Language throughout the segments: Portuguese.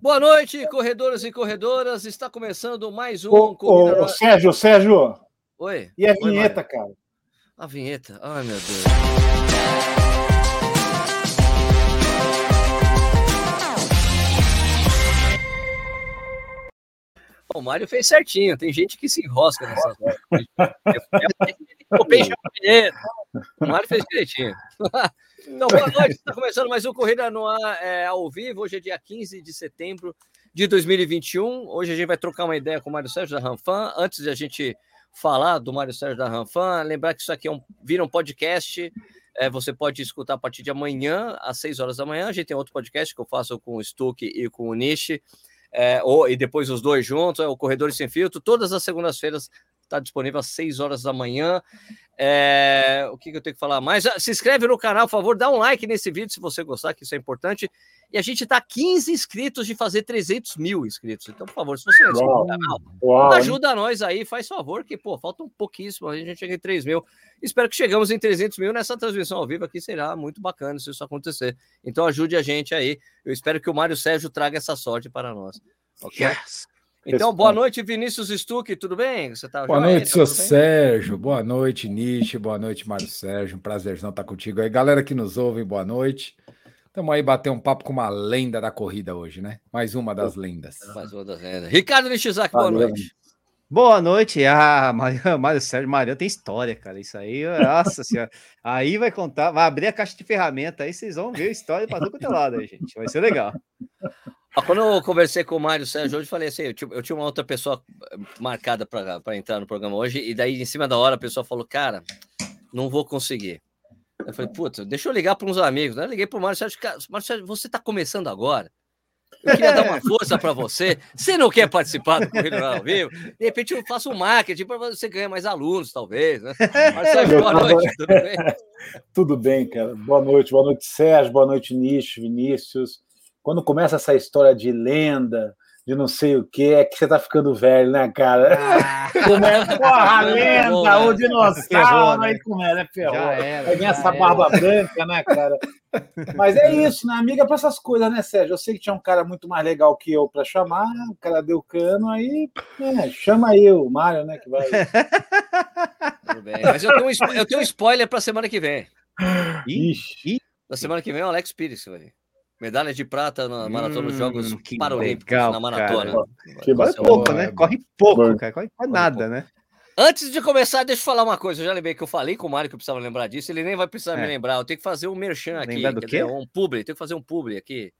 Boa noite, corredores e corredoras. Está começando mais um. Ô, ô, ô, Sérgio, Sérgio. Oi. E a Oi, vinheta, Mário. cara? A vinheta. Ai, meu Deus. O Mário fez certinho. Tem gente que se enrosca é uma vinheta. O Mário fez direitinho. Então, boa noite. Está começando mais um Corrida no Ar é, ao vivo. Hoje é dia 15 de setembro de 2021. Hoje a gente vai trocar uma ideia com o Mário Sérgio da Ranfan. Antes de a gente falar do Mário Sérgio da Ranfan, lembrar que isso aqui é um, vira um podcast. É, você pode escutar a partir de amanhã, às 6 horas da manhã. A gente tem outro podcast que eu faço com o Stuck e com o Nishi. É, ou, e depois os dois juntos, é o Corredores Sem Filtro. Todas as segundas-feiras está disponível às 6 horas da manhã. É, o que, que, eu tenho que falar mais? Se inscreve no canal, por favor, dá um like nesse vídeo se você gostar, que isso é importante. E a gente está 15 inscritos de fazer 300 mil inscritos. Então, por favor, se você não é inscrito no canal, Uau, ajuda nós aí, faz favor, que, pô, falta um pouquíssimo, a gente chega em 3 mil. Espero que chegamos em 300 mil nessa transmissão ao vivo aqui, será muito bacana se isso acontecer. Então, ajude a gente aí. Eu espero que o Mário Sérgio traga essa sorte para nós. Ok? Yes. Então, boa noite, Vinícius Stuck, tudo bem? Você tá boa joia? noite, Tá seu bem? Sérgio. Boa noite, Nishi. Boa noite, Mário Sérgio. Um prazerzão estar contigo aí. Galera que nos ouve, boa noite. Estamos aí bater um papo com uma lenda da corrida hoje, né? Mais uma das lendas. Mais uma das lendas. Ricardo Nishizaki, boa noite. Boa noite. Ah, Mário, Mário Sérgio, Mário tem história, cara. Isso aí, nossa senhora. Aí vai contar, vai abrir a caixa de ferramenta, aí vocês vão ver a história para todo quanto é lado aí, gente. Vai ser legal. Quando eu conversei com o Mário Sérgio hoje, eu falei assim: eu tinha, eu tinha uma outra pessoa eh, marcada para entrar no programa hoje, e daí em cima da hora a pessoa falou: Cara, não vou conseguir. Eu falei: Puta, deixa eu ligar para uns amigos. né? Eu liguei para o Mário Sérgio: Mário Sérgio, você está começando agora. Eu queria dar uma força para você. Você não quer participar do Corrida ao Vivo? De repente eu faço um marketing para você ganhar mais alunos, talvez. Né? Mário Sérgio, boa noite, tudo bem? Tudo bem, cara. Boa noite, boa noite, Sérgio, boa noite, Nicho, Vinícius. Quando começa essa história de lenda, de não sei o que, é que você tá ficando velho, né, cara? Começa, porra, a lenda, né? o dinossauro, né? aí começa, né? Ferrou. Já era. Aí vem essa era. barba branca, né, cara? Mas é isso, né? Amiga para essas coisas, né, Sérgio? Eu sei que tinha um cara muito mais legal que eu para chamar, o cara deu cano, aí é, chama eu, o Mário, né, que vai. Tudo bem. Mas eu tenho um, eu tenho um spoiler para semana que vem. Ixi, Na semana que vem é o Alex Pires, vai. Medalha de prata na maratona dos Hum, Jogos Paralímpicos, legal, na maratona. cara. Que Vai um- pouco, né? Corre pouco, Corre. cara. Corre quase nada, pouco. né? Antes de começar, deixa eu falar uma coisa. Eu já lembrei que eu falei com o Mário que eu precisava lembrar disso. Ele nem vai precisar me É. lembrar. Eu tenho que fazer um merchan aqui. Lembrar do quê? um publi. Tenho que fazer um publi aqui.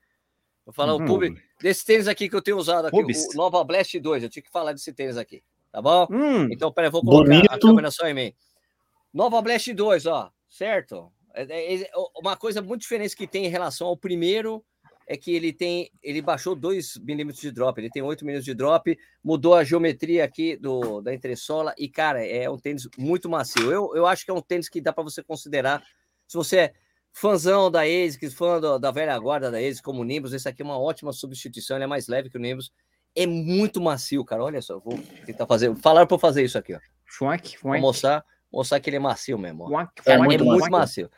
Vou falar o Uhum. publi desse tênis aqui que eu tenho usado aqui. Pubis. O Nova Blast 2. Eu tinha que falar desse tênis aqui. Tá bom? Hum, Então, peraí, eu vou colocar a Bonito. câmera só em mim. Nova Blast 2, ó, certo? É- é- é- uma coisa muito diferente que tem em relação ao primeiro é que ele tem, ele baixou 2 milímetros de drop, ele tem 8 milímetros de drop, mudou a geometria aqui do, da entressola e, cara, é um tênis muito macio. Eu, eu acho que é um tênis que dá para você considerar, se você é fãzão da ASICS, fã do- da velha guarda da ASICS, como o Nimbus, esse aqui é uma ótima substituição, ele é mais leve que o Nimbus, é muito macio, cara, olha só, vou tentar fazer, falaram para eu fazer isso aqui, ó. Vou mostrar, mostrar que ele é macio mesmo. ó. É É muito, muito macio.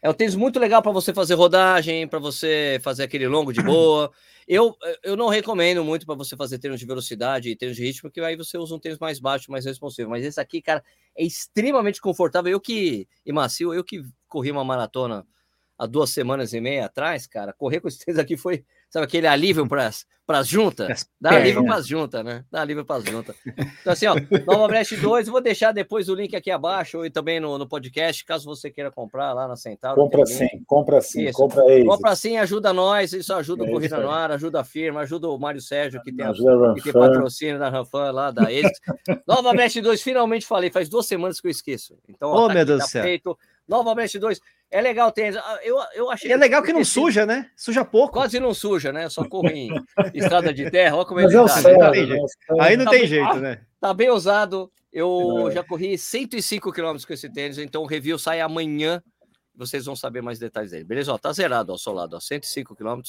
É um tênis muito legal para você fazer rodagem, para você fazer aquele longo de boa. Eu, eu não recomendo muito para você fazer tênis de velocidade e tênis de ritmo, porque aí você usa um tênis mais baixo, mais responsivo. Mas esse aqui, cara, é extremamente confortável. Eu que, e macio, eu que corri uma maratona há duas semanas e meia atrás, cara, correr com esse tênis aqui foi, sabe, aquele alívio para as juntas? As Dá alívio para as juntas, né? Dá alívio para as juntas. Então, assim, ó, Nova Blast 2, eu vou deixar depois o link aqui abaixo e também no, no podcast, caso você queira comprar lá na Central. compra o sim, compra sim, Isso. compra aí. Compra sim, ajuda nós, isso ajuda o É Corrida isso no. Ar, ajuda a firma, ajuda o Mário Sérgio, que tem, a- que tem patrocínio da Ranfan lá, da eles. Nova Blast 2, finalmente falei, faz duas semanas que eu esqueço. Então, Oh, tá meu Deus tá céu. feito. Nova Blast 2, é legal o tênis. Ah, Eu, eu achei E é legal que não esse- suja, né? Suja pouco. Quase não suja, né? Só corro em estrada de terra. Olha como Mas ele é tá. né? Aí não Tá tem bem- jeito, né? Tá bem usado. Eu É. já corri 105 km com esse tênis, então o review sai amanhã. Vocês vão saber mais detalhes dele. Beleza? Ó, tá zerado, ó, solado, ó, 105 km,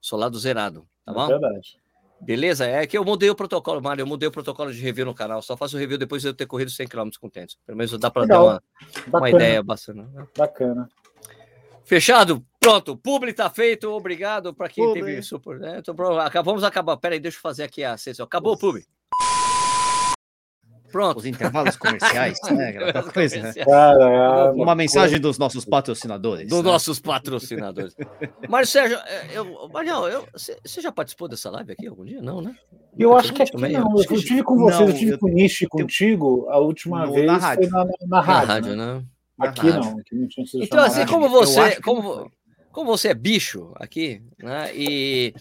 solado zerado, tá bom? É verdade. Beleza? É que eu mudei o protocolo, Mário, eu mudei o protocolo de review no canal. Só faço o review depois de eu ter corrido 100 km com tênis. Pelo menos dá para dar uma, uma Bacana, ideia bastante. né? bacana. Fechado? Pronto, publi tá feito. Obrigado para quem Publi. teve super. Né? Então, vamos acabar. Peraí, deixa eu fazer aqui a sessão. Acabou o publi. Pronto. Os intervalos comerciais, né? Coisa, né? Cara, é Uma mensagem dos nossos patrocinadores. Dos né? nossos patrocinadores. Mário Sérgio, é, eu, Marião, eu, você já participou dessa live aqui algum dia? Não, né? Eu acho que aqui Também, não. Eu que- tive com vocês, Não, eu tive eu- com o Nishi, eu contigo, a última No- vez na foi rádio. na, na Na rádio. rádio, né? né? Aqui Na não, aqui não Então, assim, chamado. como Eu você, como, como você é bicho aqui, né? E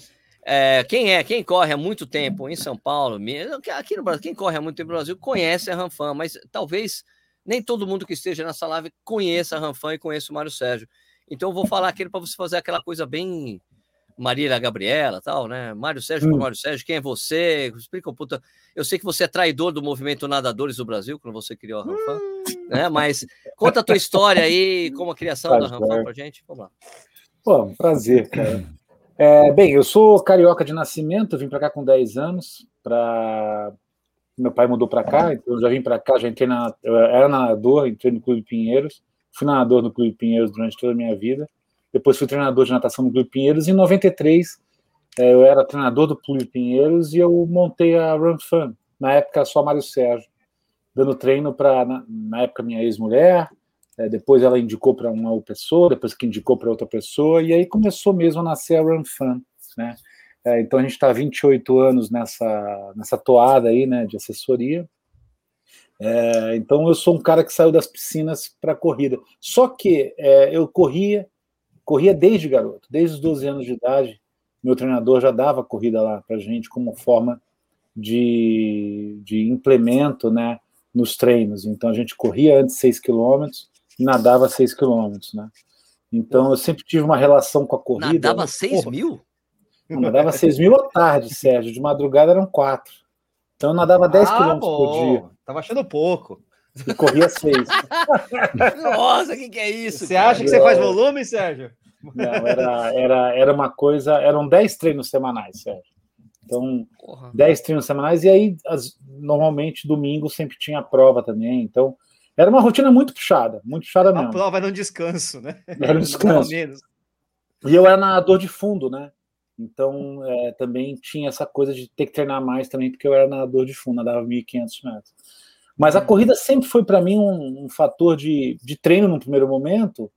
é, quem é, quem corre há muito tempo em São Paulo, aqui no Brasil, quem corre há muito tempo no Brasil conhece a Ranfan, mas talvez nem todo mundo que esteja nessa live conheça a Ranfan e conheça o Mário Sérgio. Então, eu vou falar aquele para você fazer aquela coisa bem Marília Gabriela, tal, né? Mário Sérgio Hum. Mário Sérgio, quem é você? Explica um puta. Eu sei que você é traidor do movimento Nadadores do Brasil, quando você criou a Ranfan, né? Mas conta a tua história aí, como a criação da Prazer. Ranfan pra gente. Vamos lá. Pô, um prazer, cara. É, bem, eu sou carioca de nascimento, vim para cá com 10 anos. Pra... Meu pai mudou para cá, então eu já vim para cá, já entrei na. Eu era nadador, entrei no Clube Pinheiros, fui nadador no Clube Pinheiros durante toda a minha vida. Depois fui treinador de natação no Clube Pinheiros. Em 93, é, eu era treinador do Clube Pinheiros e eu montei a Run Fun. Na época, só Mário Sérgio, dando treino para, na, na época, minha ex-mulher, é, depois ela indicou para uma pessoa, depois que indicou para outra pessoa, e aí começou mesmo a nascer a Run Fun, né? É, então a gente está 28 anos nessa, nessa toada aí, né, de assessoria. É, então eu sou um cara que saiu das piscinas para corrida. Só que é, eu corria, corria desde garoto, desde os 12 anos de idade. Meu treinador já dava corrida lá para gente como forma de, de implemento, né, nos treinos. Então a gente corria antes 6 quilômetros nadava 6 quilômetros, né? Então eu sempre tive uma relação com a corrida. Nadava né? 6 Porra, mil? eu nadava 6 mil à tarde, Sérgio. De madrugada eram 4. Então eu nadava 10 Ah, quilômetros por dia. Tava achando pouco. e corria 6. Nossa, o que, que é isso? Você cara? acha que você faz volume, Sérgio? Não, era, era, era uma coisa. Eram 10 treinos semanais, Sérgio. Então, Porra. 10 treinos semanais, e aí, as- normalmente, domingo sempre tinha prova também. Então, era uma rotina muito puxada, muito puxada A mesmo. prova era um descanso, né? Era um descanso. E eu era nadador de fundo, né? Então, é, também tinha essa coisa de ter que treinar mais também, porque eu era nadador de fundo, nadava 1.500 metros. Mas a corrida sempre foi para mim um, um fator de, de treino no primeiro momento,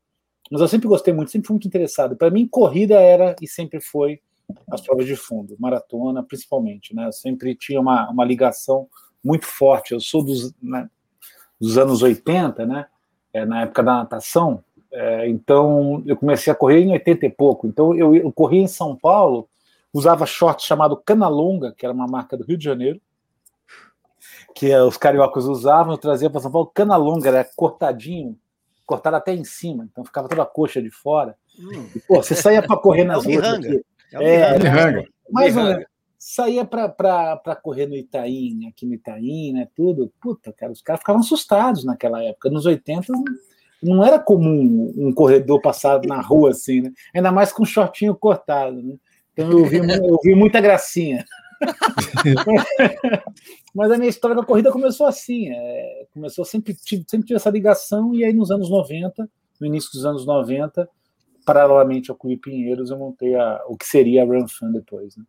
mas eu sempre gostei muito, sempre fui muito interessado. Para mim, corrida era e sempre foi as provas de fundo, maratona principalmente, né? Eu sempre tinha uma, uma ligação muito forte. Eu sou dos, né, dos anos 80, né? É, na época da natação, é, então eu comecei a correr em 80 e pouco. Então eu, eu corria em São Paulo, usava short chamado Canalonga, que era uma marca do Rio de Janeiro, que eh, os cariocas usavam, eu trazia para São Paulo. Canalonga era cortadinho, cortado até em cima, então ficava toda a coxa de fora. E, pô, você saía para correr nas É ruas É um É, miranga. Miranga. mais ou menos. Saía para correr no Itaim, aqui no Itaim, né? Tudo. Puta, cara, os caras ficavam assustados naquela época. Nos 80 não, era comum um corredor passar na rua assim, né? Ainda mais com um shortinho cortado, né? Então eu vi, eu vi muita gracinha. Mas a minha história com a corrida começou assim. é, começou sempre tive, sempre tive essa ligação, e aí nos anos 90, no início dos anos 90, paralelamente ao Clube Pinheiros, eu montei a, o que seria a Run Fun depois. Né?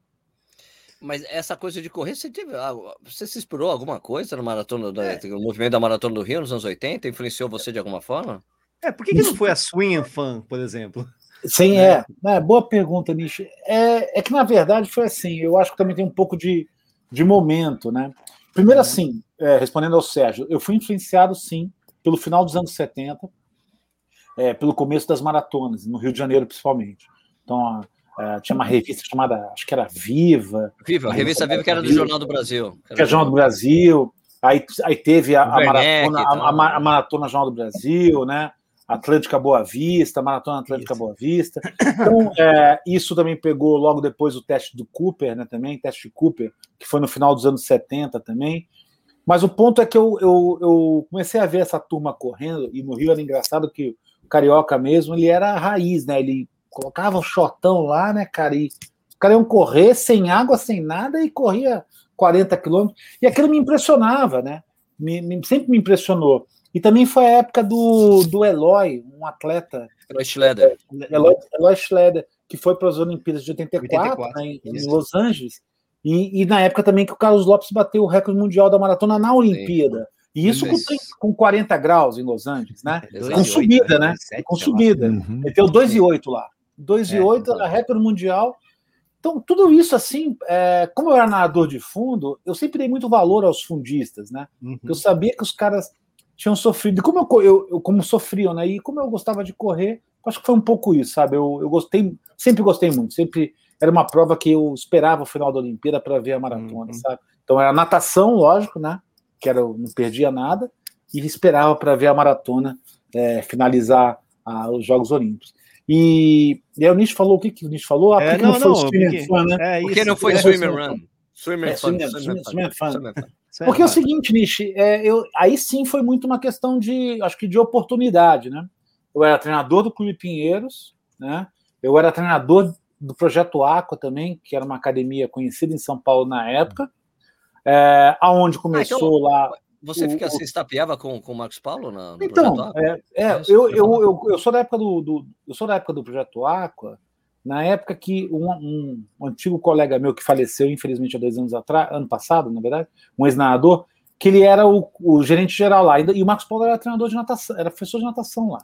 Mas essa coisa de correr, você teve. ah, Você se inspirou alguma coisa no maratona da, É. no movimento da maratona do Rio nos anos 80? Influenciou você de alguma forma? É, por que, que não foi a Swing and Fan, por exemplo? Sim, é. é. Boa pergunta, Nishi. É, é que, na verdade, foi assim. Eu acho que também tem um pouco de, de momento, né? Primeiro, assim, é, respondendo ao Sérgio, eu fui influenciado, sim, pelo final dos anos 70, é, pelo começo das maratonas, no Rio de Janeiro, principalmente. Então, a- tinha uma revista chamada, acho que era Viva, Viva, a revista Viva que era do Viva. Jornal do Brasil. que é Jornal do Brasil. Aí, aí teve a, a maratona, a, a ma- a maratona Jornal do Brasil, né? Atlântica Boa Vista, Maratona Atlântica Isso. Boa Vista. Então, é, isso também pegou logo depois o teste do Cooper, né? Também, teste de Cooper, que foi no final dos anos 70 também. Mas o ponto é que eu, eu, eu comecei a ver essa turma correndo, e no Rio era engraçado que o carioca mesmo, ele era a raiz, né? Ele colocava o shortão lá, né, cara? E os caras iam correr sem água, sem nada, e corria 40 quilômetros. E aquilo me impressionava, né? Me, me- sempre me impressionou. E também foi a época do, do Eloy, um atleta. Eloy Schroeder. Eloy, Eloy Schroeder, que foi para as Olimpíadas de 84, 84 né, em, em, Los Angeles. E, e, na época também que o Carlos Lopes bateu o recorde mundial da maratona na Olimpíada. E isso com, com 40 graus em Los Angeles, né? com subida, né? com subida. Deu 2,8 lá. 2,8 é, era recorde mundial. Então, tudo isso assim, é, como eu era nadador de fundo, eu sempre dei muito valor aos fundistas, né? Uhum. Eu sabia que os caras tinham sofrido. E como eu, eu, eu, como sofriam, né? E como eu gostava de correr, acho que foi um pouco isso, sabe? Eu, eu gostei, sempre gostei muito, sempre era uma prova que eu esperava o final da Olimpíada para ver a maratona, uhum. sabe? Então era natação, lógico, né? Que era, não perdia nada, e esperava para ver a maratona é, finalizar a, os Jogos Olímpicos. E, e aí o Nish falou o que, que o Nish falou? Ah, é, não, não, foi não, porque, fun, né? É, porque não foi é, swimmer run? Swimmer é, fun. Swimmer, fun. Porque é o seguinte, Nish, é, eu, aí sim foi muito uma questão de, acho que de oportunidade, né? Eu era treinador do Clube Pinheiros, né? Eu era treinador do Projeto Aqua também, que era uma academia conhecida em São Paulo na época, é, aonde começou ah, então, lá. Você fica, se estapeava com, com o Marcos Paulo na, então, é, é, eu, eu, eu, eu, sou da época do, do, eu sou da época do Projeto Aqua, na época que um, um, um, antigo colega meu que faleceu, infelizmente, há dois anos atrás, ano passado, na verdade, um ex-nadador, que ele era o, o, gerente geral lá, e o Marcos Paulo era treinador de natação, era professor de natação lá.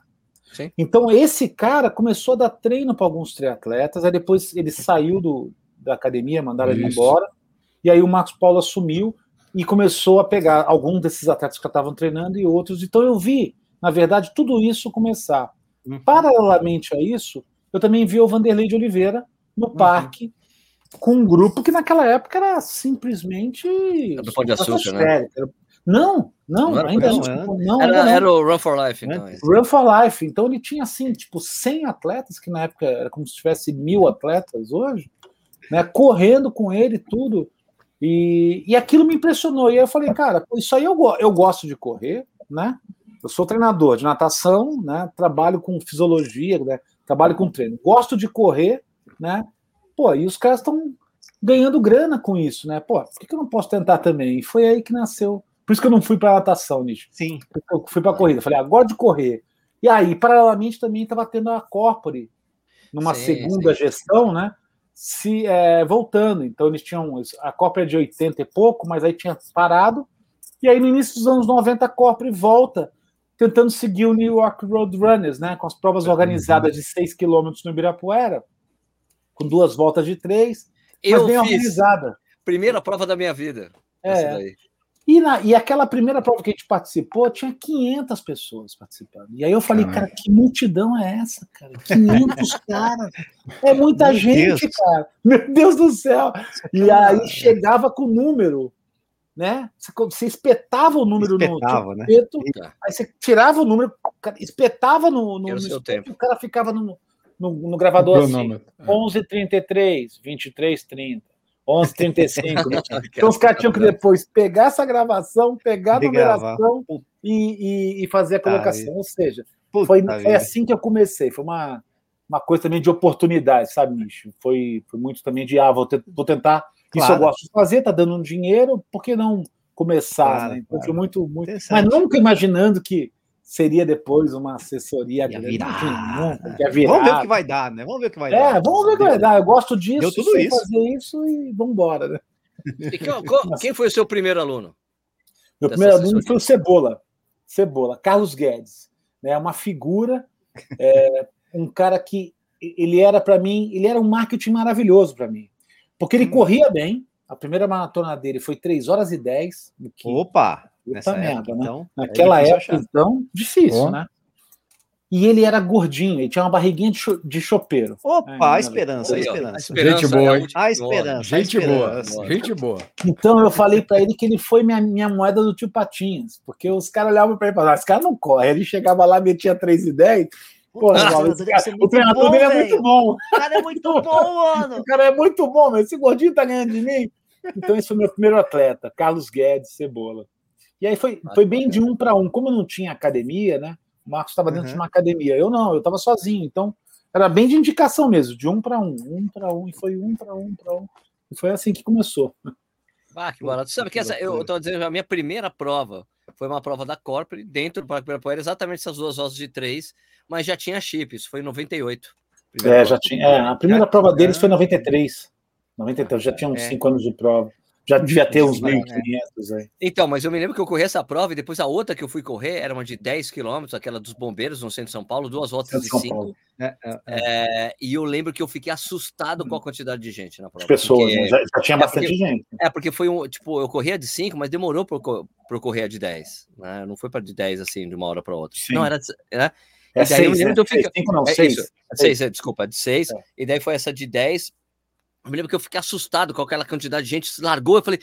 Sim. Então, esse cara começou a dar treino para alguns triatletas, aí depois ele saiu do, da academia, mandaram Isso. ele embora, e aí o Marcos Paulo assumiu, e começou a pegar alguns desses atletas que estavam treinando e outros. Então eu vi, na verdade, tudo isso começar. Uhum. Paralelamente a isso, eu também vi o Vanderlei de Oliveira no uhum. parque com um grupo que naquela época era simplesmente. Do Pão de Açúcar, né? Não, não, não ainda não, não, não, era, não. era o Run for Life, então. É. Run for Life. Então ele tinha assim, tipo, 100 atletas, que na época era como se tivesse mil atletas hoje, né? Correndo com ele tudo. E, e aquilo me impressionou. E aí eu falei, cara, isso aí eu, eu gosto de correr, né? Eu sou treinador de natação, né? Trabalho com fisiologia, né? trabalho com treino. Gosto de correr, né? Pô, e os caras estão ganhando grana com isso, né? Pô, por que, que eu não posso tentar também? E foi aí que nasceu. Por isso que eu não fui para natação, Nicho. Sim. Eu fui para corrida. Falei, agora de correr. E aí, paralelamente, também estava tendo a Corpore, numa sim, segunda sim. gestão, né? Se é, voltando. Então eles tinham a Copa é de 80 e pouco, mas aí tinha parado. E aí no início dos anos 90 a Copa volta, tentando seguir o New York Road Runners, né, com as provas uhum. organizadas de 6 quilômetros no Ibirapuera, com duas voltas de três, Eu mas bem organizada. Primeira prova da minha vida. É. E, na, e aquela primeira prova que a gente participou, tinha 500 pessoas participando. E aí eu falei, cara, que multidão é essa, cara? 500 caras. É muita Meu gente, Deus. cara. Meu Deus do céu. E aí chegava com o número, né? Você, você espetava o número espetava, no espeto, né? aí você tirava o número, espetava no, no, no espeto, tempo. o cara ficava no, no, no gravador assim, 11h33, 23h30. 11h35. Né? então os caras tinham que depois pegar essa gravação, pegar a numeração e, e, e, fazer a tá, colocação. Ou seja, foi, foi assim que eu comecei. Foi uma, uma coisa também de oportunidade, sabe, Nicho? Foi, foi muito também de, ah, vou, te, vou tentar. Claro. Isso eu gosto de fazer, tá dando um dinheiro, por que não começar? Claro, né? Então claro. foi muito, muito. Mas nunca imaginando que seria depois uma assessoria ia virar, Enfim, virar. Vamos ver o que vai dar, né? Vamos ver o que vai é, dar. É, vamos ver o que vai dar. Eu gosto disso, Deu tudo isso. fazer isso e vamos embora, né? E quem, quem, foi o seu primeiro aluno? Meu primeiro aluno foi o Cebola. Cebola, Carlos Guedes. Né, uma figura, é, um cara que ele era para mim, ele era um marketing maravilhoso para mim. Porque ele hum. corria bem. A primeira maratona dele foi 3 horas e 10. Que... Opa! Puta merda, época, né? Então, Naquela é época, então, difícil, oh. né? E ele era gordinho, ele tinha uma barriguinha de, cho de chopeiro. Opa, é, a esperança, a esperança. A esperança. Gente boa, hein? A esperança. Gente boa, gente boa. Então eu falei para ele que ele foi minha, minha moeda do tio Patinhas, porque os caras olhavam para ele e falavam, esse cara não corre. Ele chegava lá, metia 3 e 10, Pô, ah, cara, o treinador bom, dele é muito bom. O cara é muito bom, mano. o cara é muito bom, mas esse gordinho tá ganhando de mim. Então, esse foi meu primeiro atleta, Carlos Guedes Cebola. E aí foi, foi bem de um para um. Como eu não tinha academia, né? O Marcos estava dentro uhum. de uma academia. Eu não, eu estava sozinho. Então, era bem de indicação mesmo, de um para um, um para um, e foi um para um para um. E foi assim que começou. Ah, que barato. Sabe que essa, eu estou dizendo, a minha primeira prova foi uma prova da Corpore, dentro do Parque Ibirapuera, exatamente essas duas horas de três, mas já tinha chip, isso foi em 98. É, já tinha. É, a primeira prova deles foi em 93. 93, já tinha uns 5 é. anos de prova. Já devia ter uns 1.500 aí. Então, mas eu me lembro que eu corri essa prova e depois a outra que eu fui correr era uma de 10 quilômetros, aquela dos bombeiros no centro de São Paulo, duas voltas de 5. É, é, é, é. e eu lembro que eu fiquei assustado com a quantidade de gente na prova. Pessoas, porque, né? já, já, tinha bastante porque, gente. É, porque foi um, tipo, eu corria de 5, mas demorou para eu correr a de 10. Né? Não foi para de 10 assim, de uma hora para outra. Sim. Não, era. Né? É 6, né? eu fiquei... cinco, não, 6. É, 6, desculpa, de 6. E daí foi essa de 10. Eu me lembro que eu fiquei assustado com aquela quantidade de gente, se largou, eu falei,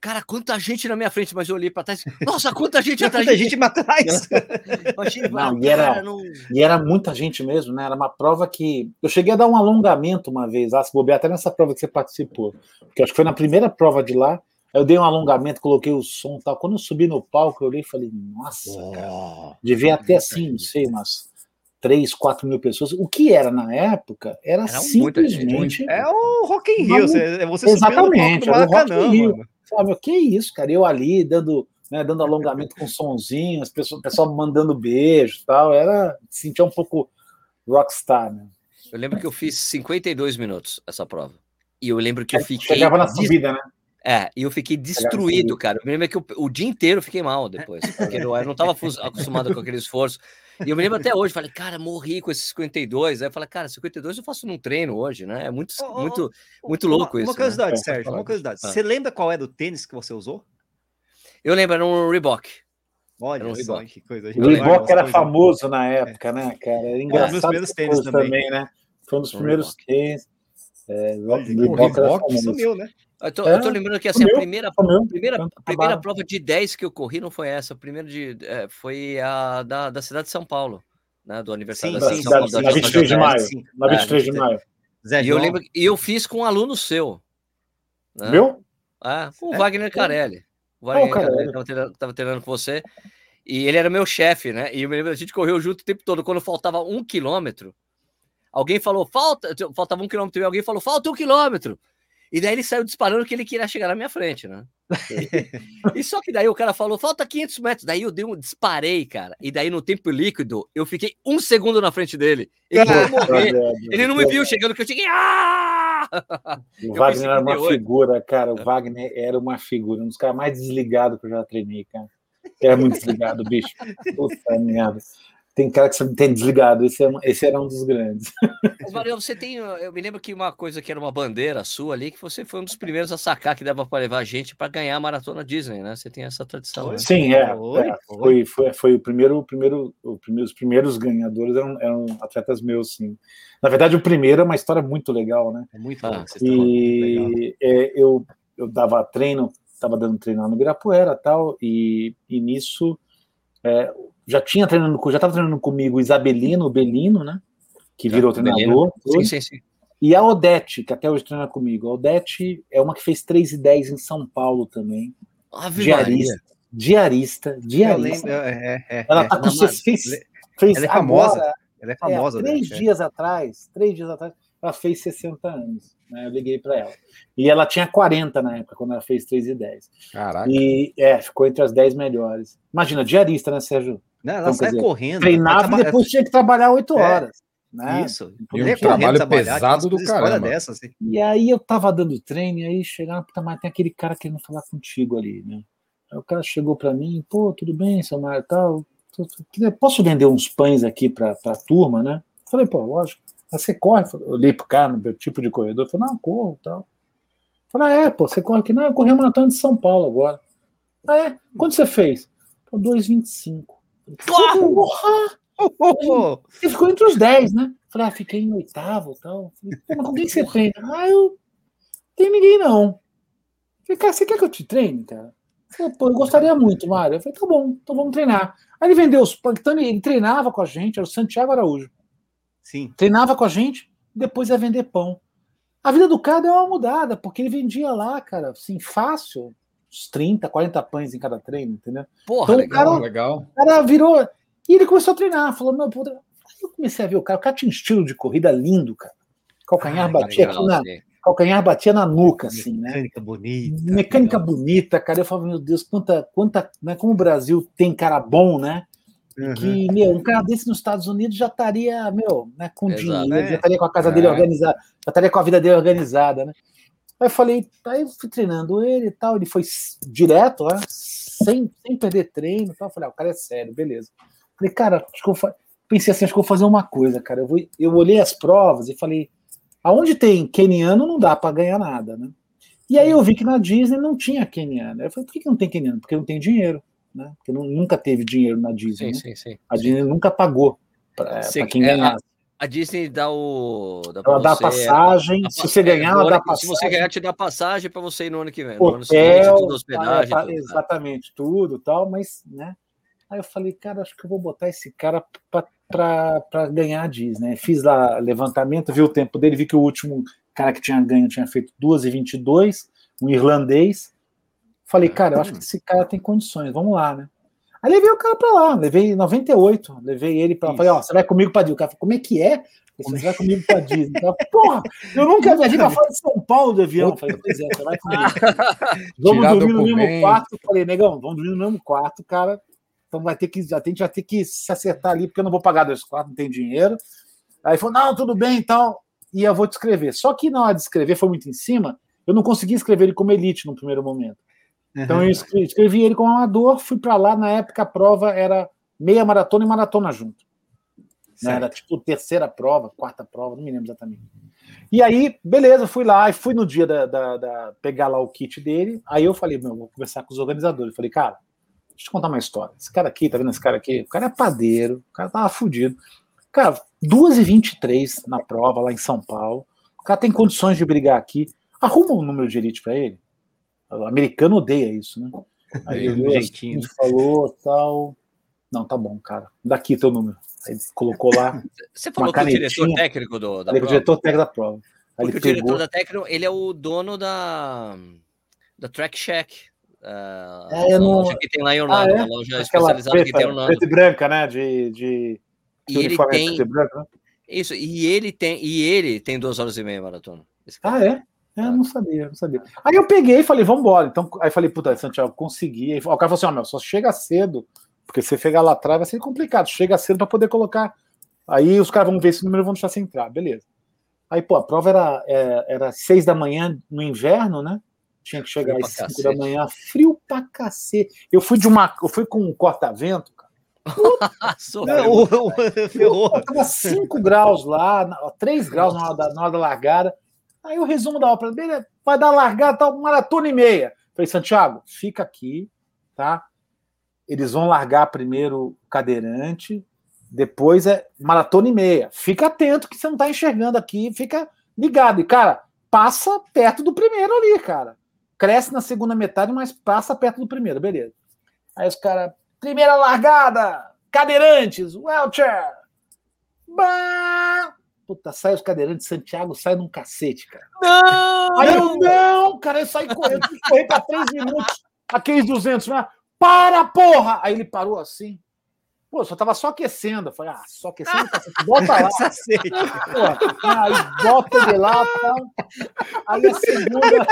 cara, quanta gente na minha frente, mas eu olhei para trás, nossa, quanta gente atrás. Quanta gente atrás. não, e, era, não... e era muita gente mesmo, né? Era uma prova que. Eu cheguei a dar um alongamento uma vez, ah, se bobear, até nessa prova que você participou. Porque acho que foi na primeira prova de lá. Eu dei um alongamento, coloquei o som e tal. Quando eu subi no palco, eu olhei e falei, nossa, oh, cara, devia ter assim, não sei, umas 3, 4 mil pessoas. O que era na época era, era simplesmente. É o Rock in Rio. Você, você Exatamente, era o Rock in Rio. Mano. Sabe, que isso, cara? Eu ali dando, né, dando alongamento com sonzinho, as pessoas, o pessoal mandando beijos tal. Era, sentia um pouco rockstar, né? Eu lembro que eu fiz 52 minutos essa prova. E eu lembro que eu fiquei. Chegava na subida, né? É, e eu fiquei destruído, cara. Eu me lembro que eu, o dia inteiro eu fiquei mal depois, porque eu, eu não estava acostumado com aquele esforço. E eu me lembro até hoje, falei, cara, morri com esses 52. Aí eu falei, cara, 52 eu faço num treino hoje, né? É muito, oh, muito, oh, muito louco uma, isso. Uma curiosidade, né? Sérgio, uma curiosidade. Ah. Você lembra qual era o tênis que você usou? Eu lembro, era um Reebok. Olha um só, que coisa. O Reebok era famoso na época, né, cara? Era engraçado. Foi um dos primeiros tênis também. também. né? Foi um dos primeiros tênis. É, o Reebok, sumiu, né? Eu tô, é, eu tô lembrando que assim, a primeira, a primeira, a primeira prova de 10 que eu corri não foi essa. A primeira de, é, foi a da, da cidade de São Paulo, né? Do aniversário sim, da, cidade, São Paulo. Na 23 de maio. Na 23 de maio. Zé, e eu lembro e eu fiz com um aluno seu. Né? Meu? Ah, com o é? Wagner Carelli. O Wagner oh, Carelli estava treinando, treinando com você. E ele era meu chefe, né? E eu me lembro, a gente correu junto o tempo todo. Quando faltava um quilômetro, alguém falou, falta, faltava um quilômetro e alguém falou, falta um quilômetro. E daí ele saiu disparando que ele queria chegar na minha frente, né? e só que daí o cara falou, falta 500 metros. Daí eu dei um disparei, cara. E daí no tempo líquido, eu fiquei um segundo na frente dele. Ele não morrer. Ele não me viu chegando, que eu cheguei. Ah! O Wagner era uma figura, cara. O Wagner era uma figura. Um dos caras mais desligados que eu já treinei, cara. Era muito desligado, bicho. Puta merda tem cara que você tem desligado. Esse, é, esse era um dos grandes. Mas, Mariano, você tem. Eu me lembro que uma coisa que era uma bandeira sua ali, que você foi um dos primeiros a sacar que dava para levar a gente para ganhar a maratona Disney, né? Você tem essa tradição. Né? Sim, é. é foi, foi, foi o primeiro, o primeiro, o primeiro, os primeiros ganhadores eram, eram atletas meus, sim. Na verdade, o primeiro é uma história muito legal, né? É muito ah, E é, eu, eu dava treino, estava dando treino lá no Ibirapuera tal, e, e nisso. É, já tinha treinando, já estava treinando comigo Isabelino, o Belino, né? Que virou é, treinador. Sim, sim, sim. E a Odete, que até hoje treina comigo. A Odete é uma que fez 3 e 10 em São Paulo também. Ave diarista, diarista. Diarista. Lembro, é, é, ela tá com fez, fez ela é famosa. Agora, ela é famosa. É, três né? dias atrás, três dias atrás, ela fez 60 anos. Né? Eu liguei para ela. E ela tinha 40 na época, quando ela fez 3 e 10. Caraca. E é, ficou entre as 10 melhores. Imagina, diarista, né, Sérgio? Não, ela então, sai dizer, correndo. Treinava e depois tinha que trabalhar 8 é. horas. Né? Isso. E um trabalho pesado do caramba. Dessa, assim. E aí eu tava dando treino, e aí chegaram, puta, mas tem aquele cara querendo falar contigo ali, né? Aí o cara chegou para mim, pô, tudo bem, seu Mário, tal, posso vender uns pães aqui para a turma, né? Falei, pô, lógico. Aí você corre, eu olhei pro cara, no meu tipo de corredor, falei, não, corro tal. Falei, ah, é, pô, você corre aqui, não, eu corri uma maratona de São Paulo agora. Ah, é? Quanto você fez? 2,25. Porra! Você ficou entre os 10, né? Falei, ah, fiquei em oitavo e tal. Falei, mas com quem você treina? Ah, eu não tenho ninguém, não. Falei, cara, você quer que eu te treine, cara? Falei, pô, eu gostaria muito, Mário. Eu falei, tá bom, então vamos treinar. Aí ele vendeu os então ele treinava com a gente, era o Santiago Araújo. Sim. Treinava com a gente, depois ia vender pão. A vida do cara deu uma mudada, porque ele vendia lá, cara, assim, fácil, uns 30, 40 pães em cada treino, entendeu? Porra, então, legal, o cara, legal. O cara virou. E ele começou a treinar, falou: meu, puta. eu comecei a ver o cara, o cara tinha um estilo de corrida lindo, cara. Calcanhar ah, batia legal, aqui na, calcanhar batia na nuca, assim, né? Mecânica bonita. Mecânica bonita, cara. Eu falo, meu Deus, quanta, quanta, né? Como o Brasil tem cara bom, né? Uhum. Que, meu, um cara desse nos Estados Unidos já estaria, meu, né, com Exato. dinheiro, É. já estaria com a casa É. dele organizada, já estaria com a vida dele organizada, né? Aí eu falei, aí eu fui treinando ele e tal, ele foi direto lá, sem, sem perder treino e tal. Eu falei, ah, o cara é sério, beleza. Falei, cara, acho que eu fa... pensei assim, acho que eu vou fazer uma coisa, cara. Eu, vou... eu olhei as provas e falei, aonde tem keniano não dá para ganhar nada, né? E aí eu vi que na Disney não tinha keniano. Eu falei, por que, que não tem keniano? Porque não tem dinheiro, né? Porque não- nunca teve dinheiro na Disney. Sim, né? sim, sim. A Disney nunca pagou para quem é, ganhasse. A Disney dá o. Dá Ela dá você- passagem, a se você é, ganhar, ela dá ano- Se você passagem. ganhar, te dá passagem para você ir no ano que vem. No ano seguinte, hotel, tudo hospedagem. é, tudo, tá. exatamente, tudo tal, mas, né? Aí eu falei, cara, acho que eu vou botar esse cara para ganhar a Disney. Fiz lá levantamento, vi o tempo dele, vi que o último cara que tinha ganho tinha feito 2 e 22, um irlandês. Falei, cara, eu acho que esse cara tem condições, vamos lá, né? Aí levei o cara para lá, levei 98, levei ele para. Isso. Falei, ó, você vai comigo para Disney. O cara falou, como é que é? Você vai comigo para Disney. Eu, Porra, eu nunca viajei para fora de São Paulo de avião. Eu Falei, pois é, você vai comigo. Vamos Tirar dormir no mesmo documento. quarto. Falei, negão, vamos dormir no mesmo quarto, cara. Então vai ter que, a gente vai ter que se acertar ali, porque eu não vou pagar dois quartos, não tem dinheiro. Aí falou, não, tudo bem, então. E eu vou te escrever. Só que na hora de escrever, foi muito em cima, eu não consegui escrever ele como elite no primeiro momento. Então eu escrevi, escrevi ele como amador, fui para lá, na época a prova era meia maratona e maratona junto. Né? Era tipo terceira prova, quarta prova, não me lembro exatamente. E aí, beleza, fui lá e fui no dia da, da- da- pegar lá o kit dele. Aí eu falei, meu, vou conversar com os organizadores. Eu falei, cara, deixa eu te contar uma história. Esse cara aqui, tá vendo esse cara aqui? O cara é padeiro, o cara tava fudido. Cara, 2h23 na prova lá em São Paulo. O cara tem condições de brigar aqui. Arruma um número de elite para ele. O americano odeia isso, né? Aí ele Um olhou jeitinho, falou tal. Não, tá bom, cara. Daqui teu número. Aí ele colocou lá. Você falou com o diretor técnico do, da Falei com o prova? diretor técnico da prova. Aí Porque ele o diretor pegou. da técnico, ele é o dono da, da Track Shack. ah, É, eu a não- loja que tem lá em Orlando, Ah, é? uma loja Aquela especializada que tem em preta, Orlando. preta e branca, né? De, de E ele tem preto e branco, né? isso, e ele tem e ele tem duas horas e meia maratona. Ah, é? É, eu não sabia, não sabia. Aí eu peguei e falei, vamos embora. Então, aí falei, puta, Santiago, consegui. Aí o cara falou assim: ó, meu, só chega cedo, porque se você chegar lá atrás vai ser complicado. Chega cedo para poder colocar. Aí os caras vão ver esse número e vão deixar você entrar, beleza. Aí, pô, a prova era, é, era seis da manhã no inverno, né? Tinha que chegar Frio às cinco da cacete. manhã, frio pra cacete. Eu fui de uma. Eu fui com um corta-vento, cara. O- ferrou. Tava 5 graus lá, 3 graus na hora, da, na hora da largada. Aí o resumo da obra, beleza, vai dar largada, tal, maratona e meia. Falei, Santiago, fica aqui, tá? Eles vão largar primeiro o cadeirante, depois é maratona e meia. Fica atento que você não tá enxergando aqui, fica ligado. E, cara, passa perto do primeiro ali, cara. Cresce na segunda metade, mas passa perto do primeiro, beleza. Aí os caras, primeira largada, cadeirantes, wheelchair. Bah! Puta, sai os cadeirantes, Santiago sai num cacete, cara. Não! Aí eu, não, cara, eu saí correndo, que correr para três minutos, aqueles 200, né? Para, porra! Aí ele parou assim. Pô, só tava só aquecendo. Eu falei, ah, só aquecendo, cacete, bota lá. Pô, aí bota ele lá tal. Aí a segunda,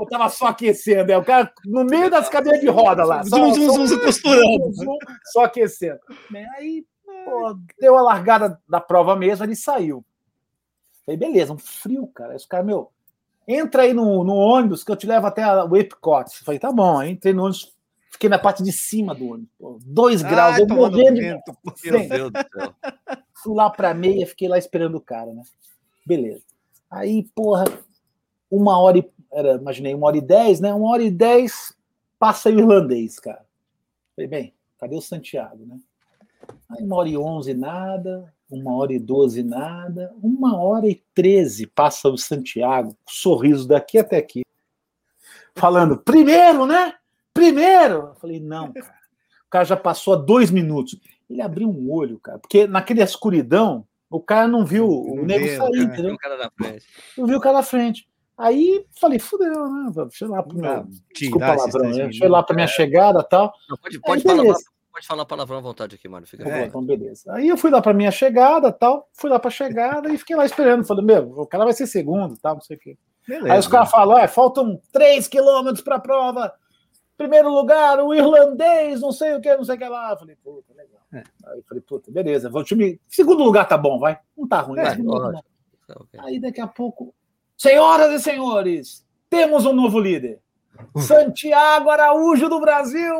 eu tava só aquecendo. É, o cara no meio das cadeiras de roda lá. Só, Zum, zum, só- zum, zum, costurando. zum, zum, só aquecendo. Né, Aí, pô, deu a largada da prova mesmo, ele saiu. Falei, beleza, um frio, cara. Aí os caras, meu, entra aí no, no ônibus que eu te levo até a- o Epcot. Falei, tá bom. Aí entrei no ônibus, fiquei na parte de cima do ônibus. Pô, dois graus, Ai, eu tomando morrendo de vento. Meu Deus do céu. fui lá pra meia, fiquei lá esperando o cara, né? Beleza. Aí, porra, uma hora e. Era, imaginei, uma hora e dez, né? Uma hora e dez, passa o irlandês, cara. Falei, bem, cadê o Santiago, né? Aí uma hora e onze, nada. Uma hora e doze, nada. Uma hora e treze, passa o Santiago, sorriso daqui até aqui. Falando, primeiro, né? Primeiro! Eu falei, não, cara. O cara já passou a dois minutos. Ele abriu um olho, cara, porque naquela escuridão, o cara não viu o Não nego vê, sair, cara. entendeu? O da. Não viu o cara na frente. Aí falei, fudeu, né? Deixa eu ir lá pro meu. Ah, Desculpa o palavrão, né? Lá pra minha chegada e tal. Não, pode pode falar. Pode falar palavrão à vontade aqui, Mário. Fica é. Então, beleza. Aí eu fui lá para minha chegada, tal, fui lá para chegada e fiquei lá esperando. Falei, meu, o cara vai ser segundo, tal, não sei o quê. Beleza. Aí os caras falam, é, faltam 3 quilômetros para a prova. Primeiro lugar, o irlandês, não sei o que, não sei o que lá. Eu falei, puta, legal. É. Aí eu falei, puta, beleza. Vou time... Segundo lugar tá bom, vai. Não tá ruim. É, tá Aí daqui a pouco, senhoras e senhores, temos um novo líder. Santiago Araújo do Brasil.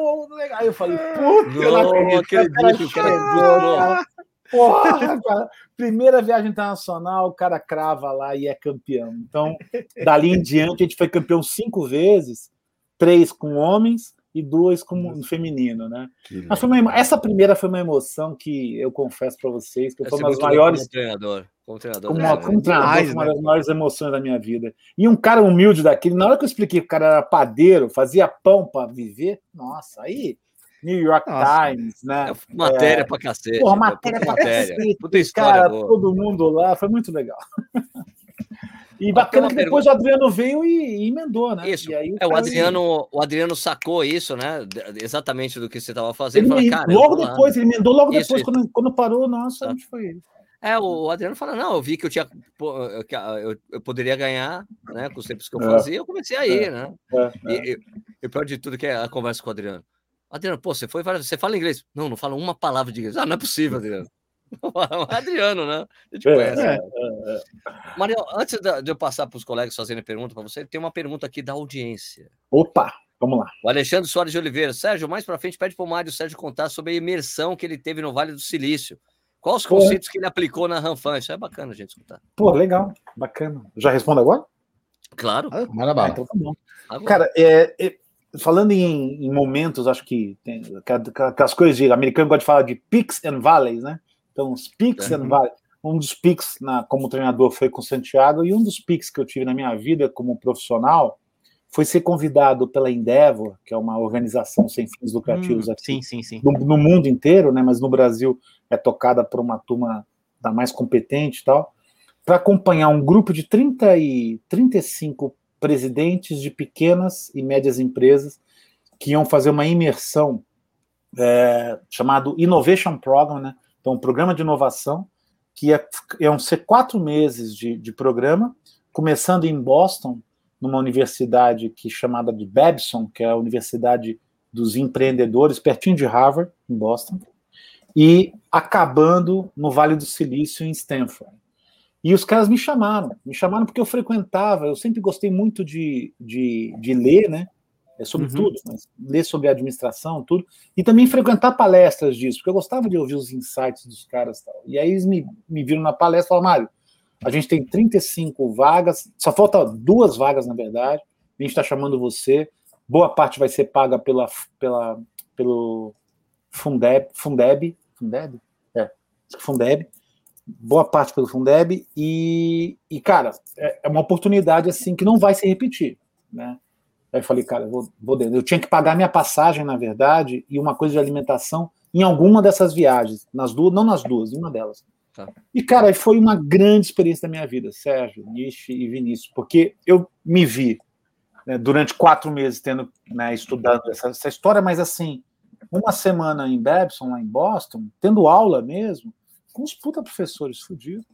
Aí eu falei, puta, eu não acredito. acredito cara, Porra, cara. Primeira viagem internacional, o cara crava lá e é campeão. Então, dali em diante, a gente foi campeão cinco vezes, três com homens e duas com feminino, né? Mas foi uma, essa primeira foi uma emoção que eu confesso para vocês que foi uma das maiores. Como treinador. Como treinador. Como, né? como treinador, foi uma né? das maiores emoções da minha vida. E um cara humilde daquele, na hora que eu expliquei que o cara era padeiro, fazia pão para viver, nossa, aí. New York Nossa, Times, né? É matéria é, pra cacete. Porra, matéria pra matéria. cacete. Puta história cara, boa. todo mundo lá, foi muito legal. E bacana que depois pergunta. o Adriano veio e, e emendou, né? Isso. Aí, é, o, Adriano, o Adriano sacou isso, né? Exatamente do que você estava fazendo. Ele, fala, logo depois, ele emendou logo isso, depois, isso. Quando, quando parou, nossa, tá. onde foi ele? É, o Adriano fala, não, eu vi que eu tinha que eu, eu poderia ganhar, né? Com os tempos que eu é. fazia, eu comecei aí, é. né? É. E, e, e pior de tudo que é a conversa com o Adriano. Adriano, pô, você foi você fala inglês? Não, não fala uma palavra de inglês. Ah, não é possível, Adriano. Adriano, né? A gente conhece. É, é, é. Mariel, antes de eu passar para os colegas fazendo pergunta para você, tem uma pergunta aqui da audiência. Opa, vamos lá. O Alexandre Soares de Oliveira. Sérgio, mais para frente, pede para o Mário Sérgio contar sobre a imersão que ele teve no Vale do Silício. Quais os conceitos que ele aplicou na Ranfan? Isso é bacana, gente, escutar. Pô, legal, bacana. Já respondo agora? Claro. Ah, maravilha. Ah, então tá bom. Agora. Cara, é, é, falando em, em, momentos, acho que tem aquelas coisas de americano gosta de falar de peaks and valleys, né? Então, os pics, uhum. um dos pics na, como treinador foi com o Santiago, e um dos pics que eu tive na minha vida como profissional foi ser convidado pela Endeavor, que é uma organização sem fins lucrativos hum, aqui sim, sim, sim. No, no, mundo inteiro, né? Mas no Brasil é tocada por uma turma da mais competente e tal, para acompanhar um grupo de 30 e 35 presidentes de pequenas e médias empresas que iam fazer uma imersão é, chamado Innovation Program, né? Então, um programa de inovação que ia, iam ser quatro meses de, de programa, começando em Boston, numa universidade que é chamada de Babson, que é a Universidade dos Empreendedores, pertinho de Harvard, em Boston, e acabando no Vale do Silício, em Stanford. E os caras me chamaram, me chamaram porque eu frequentava, eu sempre gostei muito de, de, de ler, né? É sobre uhum. tudo, mas ler sobre administração, tudo, e também frequentar palestras disso, porque eu gostava de ouvir os insights dos caras. Tal. E aí eles me, me viram na palestra e falaram, Mário, a gente tem 35 vagas, só falta duas vagas, na verdade, a gente está chamando você, boa parte vai ser paga pela, pela, pelo Fundeb, Fundeb, Fundeb? É, Fundeb, boa parte pelo Fundeb, e, e cara, é, é uma oportunidade assim que não vai se repetir, né? Aí eu falei, cara, eu vou, vou Eu tinha que pagar minha passagem, na verdade, e uma coisa de alimentação em alguma dessas viagens. Nas duas, não nas duas, em uma delas. Tá. E, cara, foi uma grande experiência da minha vida, Sérgio, Nishi e Vinícius, porque eu me vi né, durante quatro meses tendo, né, estudando essa, essa, história, mas assim, uma semana em Babson, lá em Boston, tendo aula mesmo, com os puta professores fudidos.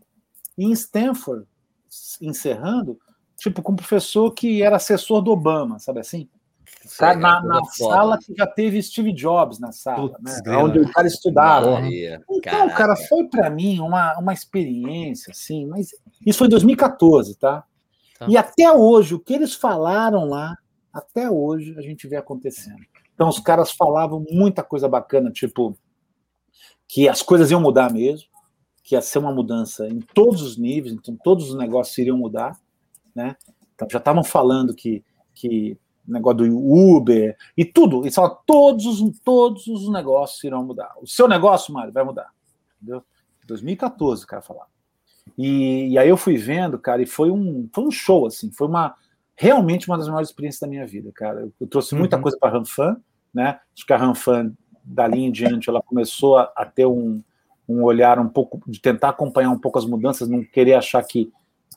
E em Stanford, encerrando, tipo, com um professor que era assessor do Obama, sabe assim? Cara, na, na sala que já teve Steve Jobs na sala, Putz, né? Onde o cara estudava. Maria, então, caraca. cara, foi para mim uma, uma experiência, assim, mas isso foi em 2014, tá? tá? E até hoje, o que eles falaram lá, até hoje a gente vê acontecendo. Então, os caras falavam muita coisa bacana, tipo, que as coisas iam mudar mesmo, que ia ser uma mudança em todos os níveis, então todos os negócios iriam mudar né? Então já estavam falando que, que negócio do Uber e tudo, e só todos os, todos os negócios irão mudar. O seu negócio, Mário, vai mudar. Entendeu? 2014, o cara falava. E, e, aí eu fui vendo, cara, e foi um, foi um show, assim, foi uma realmente uma das maiores experiências da minha vida, cara. Eu trouxe muita uhum. coisa para a Ranfan, né? Acho que a Ranfan, dali em diante, ela começou a, a ter um, um olhar um pouco, de tentar acompanhar um pouco as mudanças, não querer achar que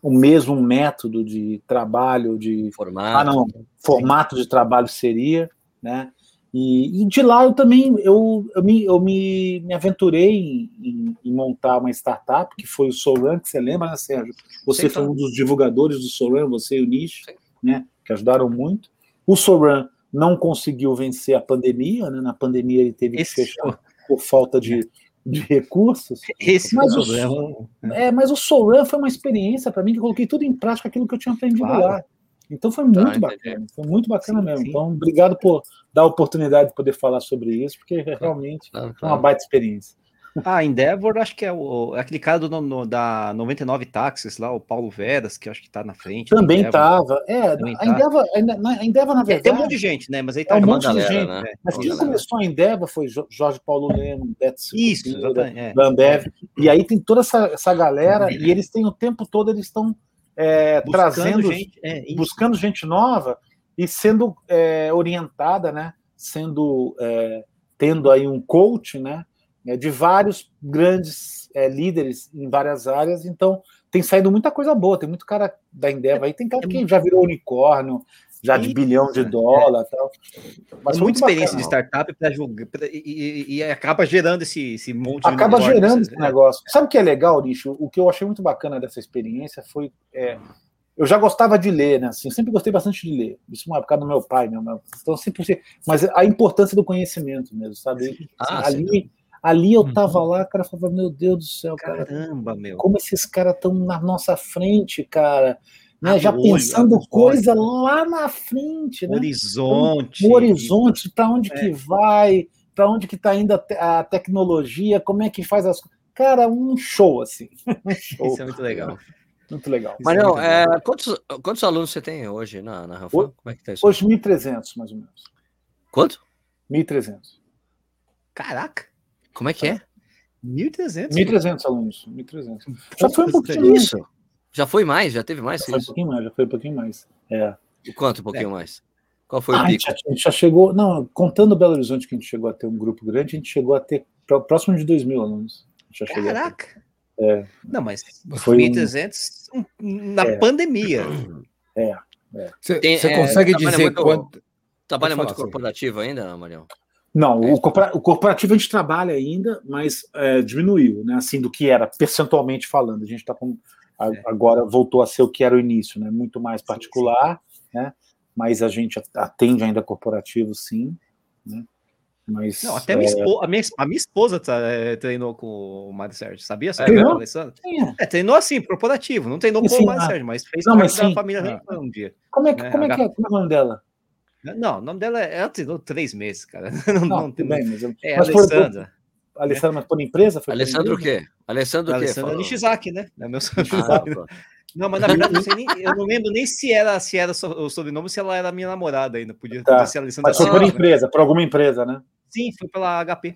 o mesmo método de trabalho, de formato, ah, não, formato de trabalho seria, né? E, e de lá eu também eu, eu, me, eu me, me aventurei em, em, em montar uma startup, que foi o Soran, que você lembra, né, Sérgio? Você Sim, foi um dos divulgadores do Soran, você e o Nish, né, que ajudaram muito. O Soran não conseguiu vencer a pandemia, né? na pandemia ele teve Esse que fechar por falta de, de recursos. Esse Mas é o o problema. É, mas o Soran foi uma experiência para mim que eu coloquei tudo em prática aquilo que eu tinha aprendido Claro. lá. Então foi muito entendi. bacana, foi muito bacana Sim, mesmo. sim. Então, obrigado por dar a oportunidade de poder falar sobre isso, porque realmente Claro, é uma baita experiência. Ah, Endeavor, acho que é o, é aquele cara do, no- da 99 Táxis lá, o Paulo Veras, que acho que tá na frente. Também estava. É, Também a tá. Endeavor, a Ende- na- a Endeavor, na É, Tem verdade. um monte de gente, né? Mas aí É tá um uma monte de galera, gente. né? Mas quem começou a Endeavor foi Jo- Jorge Paulo Lemos, Beto Isso. É. da Ambev. E aí tem toda essa, essa galera, e eles têm o tempo todo, eles estão é, trazendo gente. É, buscando gente nova e sendo é, orientada, né? Sendo é, tendo aí um coach, né? É, De vários grandes é, líderes em várias áreas. Então tem saído muita coisa boa. Tem muito cara da Endeavor aí, tem cara que já virou unicórnio, já de bilhão de é. dólar, e tal. Mas muita experiência bacana. de startup pra julgar, e, e- acaba gerando esse, esse monte de acaba gerando esse negócio. Sabe o que é legal, Nicho? O que eu achei muito bacana dessa experiência foi. é, eu já gostava de ler, né? Assim, sempre gostei bastante de ler. Isso é uma época do meu pai, meu, meu então sempre. Mas a importância do conhecimento mesmo, sabe? Ah, ali, ali eu tava lá, cara, falava, meu Deus do céu, cara, Caramba, meu. como esses caras estão na nossa frente, cara. Né? Já olho, pensando coisa lá na frente, né? Horizonte. o horizonte, para onde É. que vai, para onde que está indo a, te- a tecnologia, como é que faz as coisas. Cara, um show, assim. Um show. Isso é muito legal. Muito legal. É não, muito é, quantos, quantos alunos você tem hoje na, na? Hoje- Como é que tá isso? Hoje, 1.300, mais ou menos. Quanto? 1.300. Caraca, Como é que é? 1.300. 1.300 alunos. 1.300. Já foi um pouquinho mais. Isso. Já foi mais? Já teve mais Já foi um pouquinho mais, já foi um pouquinho mais. É. E Quanto um pouquinho mais? Qual foi Ah, o a, gente pico? já, a gente já chegou. Não, contando Belo Horizonte, que a gente chegou a ter um grupo grande, a gente chegou a ter pró- próximo de 2 mil alunos. Caraca. É. Não, mas Foi um- 1.300 na É. pandemia. Você Tem- você é, consegue trabalha dizer muito- quanto. Trabalha muito corporativo ainda, Marião? Não, o, corpora- o corporativo a gente trabalha ainda, mas é, diminuiu, né? Assim, do que era, percentualmente falando. A gente está com. a- É. Agora voltou a ser o que era o início, né? Muito mais particular, né? Mas a gente atende ainda corporativo, sim. Né? Mas, Não, até é, minha esposa, a, minha, a minha esposa tá, é, treinou com o Mário Sérgio, sabia? Sabe, Treinou? Alessandro? é. É, treinou assim, corporativo, não treinou com Sim, o Mário. Sérgio, mas fez Não, mas sim. família. Ranfan um dia. Como é que, É, como é, que é, como é o nome dela? Não, o nome dela é. Ela treinou três meses, cara. Não, Não, não, tem. bem, mas, eu- É, mas foi- Alessandra. Alessandra, mas por empresa? Foi Alessandro o quê? Alessandro o quê? Alessandra. Nishizaki, né? É meu Ah, pô. Não, mas na verdade não sei nem, eu não lembro nem se era, se era o sobrenome ou se ela era minha namorada ainda. Podia, Tá, ser Alessandra Mas foi por empresa, por alguma empresa, né? Sim, foi pela HP.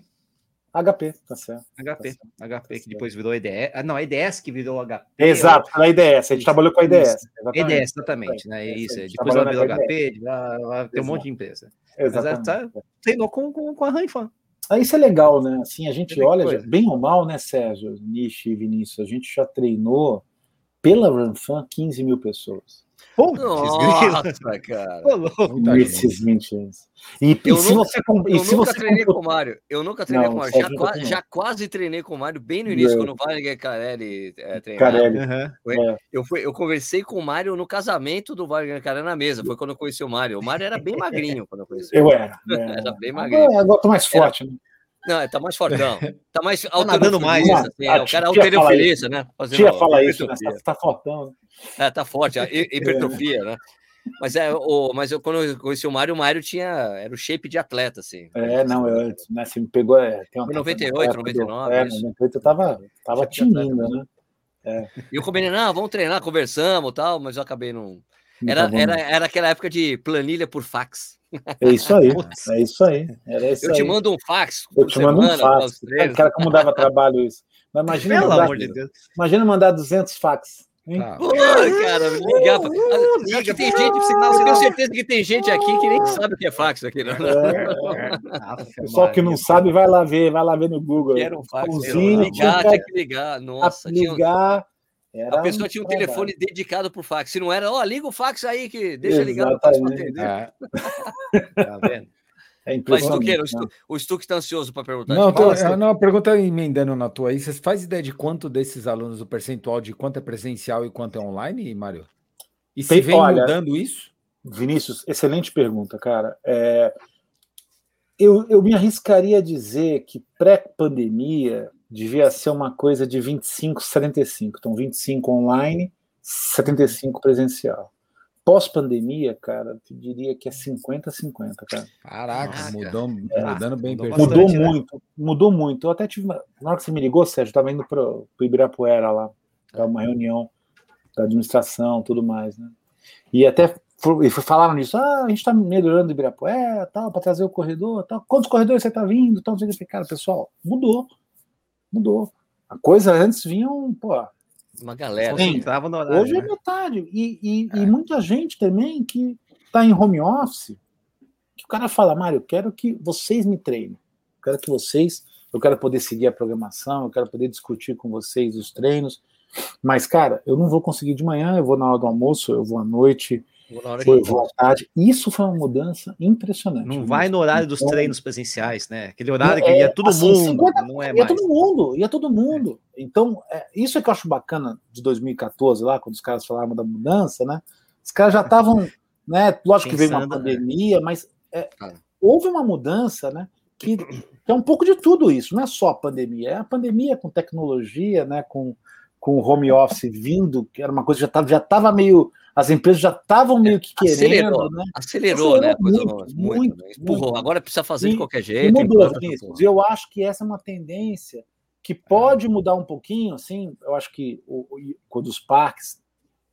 HP, tá certo. HP, Tá HP, que depois virou EDS. Ah, não, EDS que virou HP. Exato, pela IDS. A gente Isso, trabalhou com a IDS. isso. EDS, exatamente, né? É, Isso, a gente depois ela virou HP, ela- ela tem um monte de empresa. Mas ela Exatamente. tá, treinou com, com, com a Ranfan. Ah, isso é legal, né? Assim, a gente olha, bem ou mal, né, Sérgio, Nishi e Vinícius, a gente já treinou pela Ranfan 15 mil pessoas. Pô, Nossa, cara. 20 anos. E, Eu se nunca- você, e Eu se nunca você treinei comprou- com o Mário. Eu nunca treinei Não, com o Mário. Já, qua- já quase treinei com o Mário bem no início, É. quando o Wagner Carelli é, treinava. Carelli. Aham. Eu, fui, eu conversei com o Mário no casamento do Wagner Carelli na mesa. Foi quando eu conheci o Mário. O Mário era bem magrinho quando eu conheci. Eu era. Era é. bem magrinho. Agora, agora tô mais forte, né? Não, tá mais fortão. Tá mais nadando mais, alterofilista, né? assim, é, o cara é fala alterofilista, né? Fazendo Tia fala isso, né? tá fortão. né? É, tá forte, a hi- hipertrofia, né? Mas, é, o, mas eu, quando eu conheci o Mário, o Mário tinha. Era o shape de atleta, assim. É, não, eu, né, você me pegou. É, tem uma, Foi 98, época do- 99, É, isso. 98 eu tava, tava tinindo, mesmo. né? E eu combinei, não, vamos treinar, conversamos e tal, mas eu acabei não. Não Era, tava- era, era aquela época de planilha por fax. É isso aí, é isso aí. Era isso Eu aí. te mando um fax. Eu te mando um semana, para os fax. treinos. Cara, como dava trabalho isso. Mas imagina Pelo mandar, amor de Deus. imagina mandar 200 fax. Tá. Pô, cara, ligar. pra- Uh, Liga, tem gente, eu tenho certeza que tem gente aqui que nem sabe o que é fax aqui, né? É, pessoal que não sabe, vai lá ver, vai lá ver no Google. Era um fax. Ligar, tinha que ligar. Nossa, tinha, um ligar. Era a pessoa um tinha um trabalho. telefone dedicado por fax. Se não era, ó, liga o fax aí, que deixa ligado o Exatamente. atender. É, Tá vendo? É Mas. Stuqueiro, o né? O Stuque está ansioso para perguntar. Não, tô, Fala, é, não, a pergunta é emendando na tua aí. Você faz ideia de quanto desses alunos, o percentual de quanto é presencial e quanto é online, Mário? E se Tem- vem olha, mudando isso? Vinícius, excelente pergunta, cara. É, eu, eu me arriscaria a dizer que pré-pandemia devia ser uma coisa de 25, 75. Então, 25 online, 75 presencial. Pós-pandemia, cara, eu diria que é 50-50, cara. Caraca, Nossa, mudou, É. mudando bem Mudou. Mudou Bastante, né? muito, mudou muito. Eu até tive uma. Na hora que você me ligou, Sérgio, eu estava indo para o Ibirapuera lá, para uma reunião da administração tudo mais, né? E até e falaram nisso, ah, a gente está melhorando o Ibirapuera, tal, para trazer o corredor, tal. Quantos corredores você está vindo? Tal, não sei o que. Cara, pessoal, mudou. Mudou. A coisa antes vinham, pô, Uma galera. Sim. Entrava no horário. Hoje é né? metade. E, e, e muita gente também que está em home office, que o cara fala, Mário, eu quero que vocês me treinem. Eu quero que vocês, eu quero poder seguir a programação, eu quero poder discutir com vocês os treinos. Mas, cara, eu não vou conseguir de manhã, eu vou na hora do almoço, eu vou à noite, Que- à tarde. Isso foi uma mudança impressionante. Não vai no horário dos Então, treinos presenciais, né? Aquele horário que é, ia todo assim, mundo, 50 não é Ia mais. todo mundo, ia todo mundo. Então, é, isso é que eu acho bacana de 2014, lá, quando os caras falavam da mudança, né? Os caras já estavam, né? Lógico que veio uma Pensando, né? pandemia, mas é, Ah. houve uma mudança, né? Que, que é um pouco de tudo isso, não é só a pandemia, é a pandemia com tecnologia, né? Com, com o home office vindo, que era uma coisa que já estava já tava meio. As empresas já estavam meio que querendo, Acelerou, né? acelerou, né? a coisa muito, muito, muito, né? Empurrou. muito. Agora precisa fazer de E- qualquer E jeito. mudou, implanta, Vinícius. porra. Eu acho que essa é uma tendência que pode mudar um pouquinho, assim. Eu acho que o, o- quando os parques,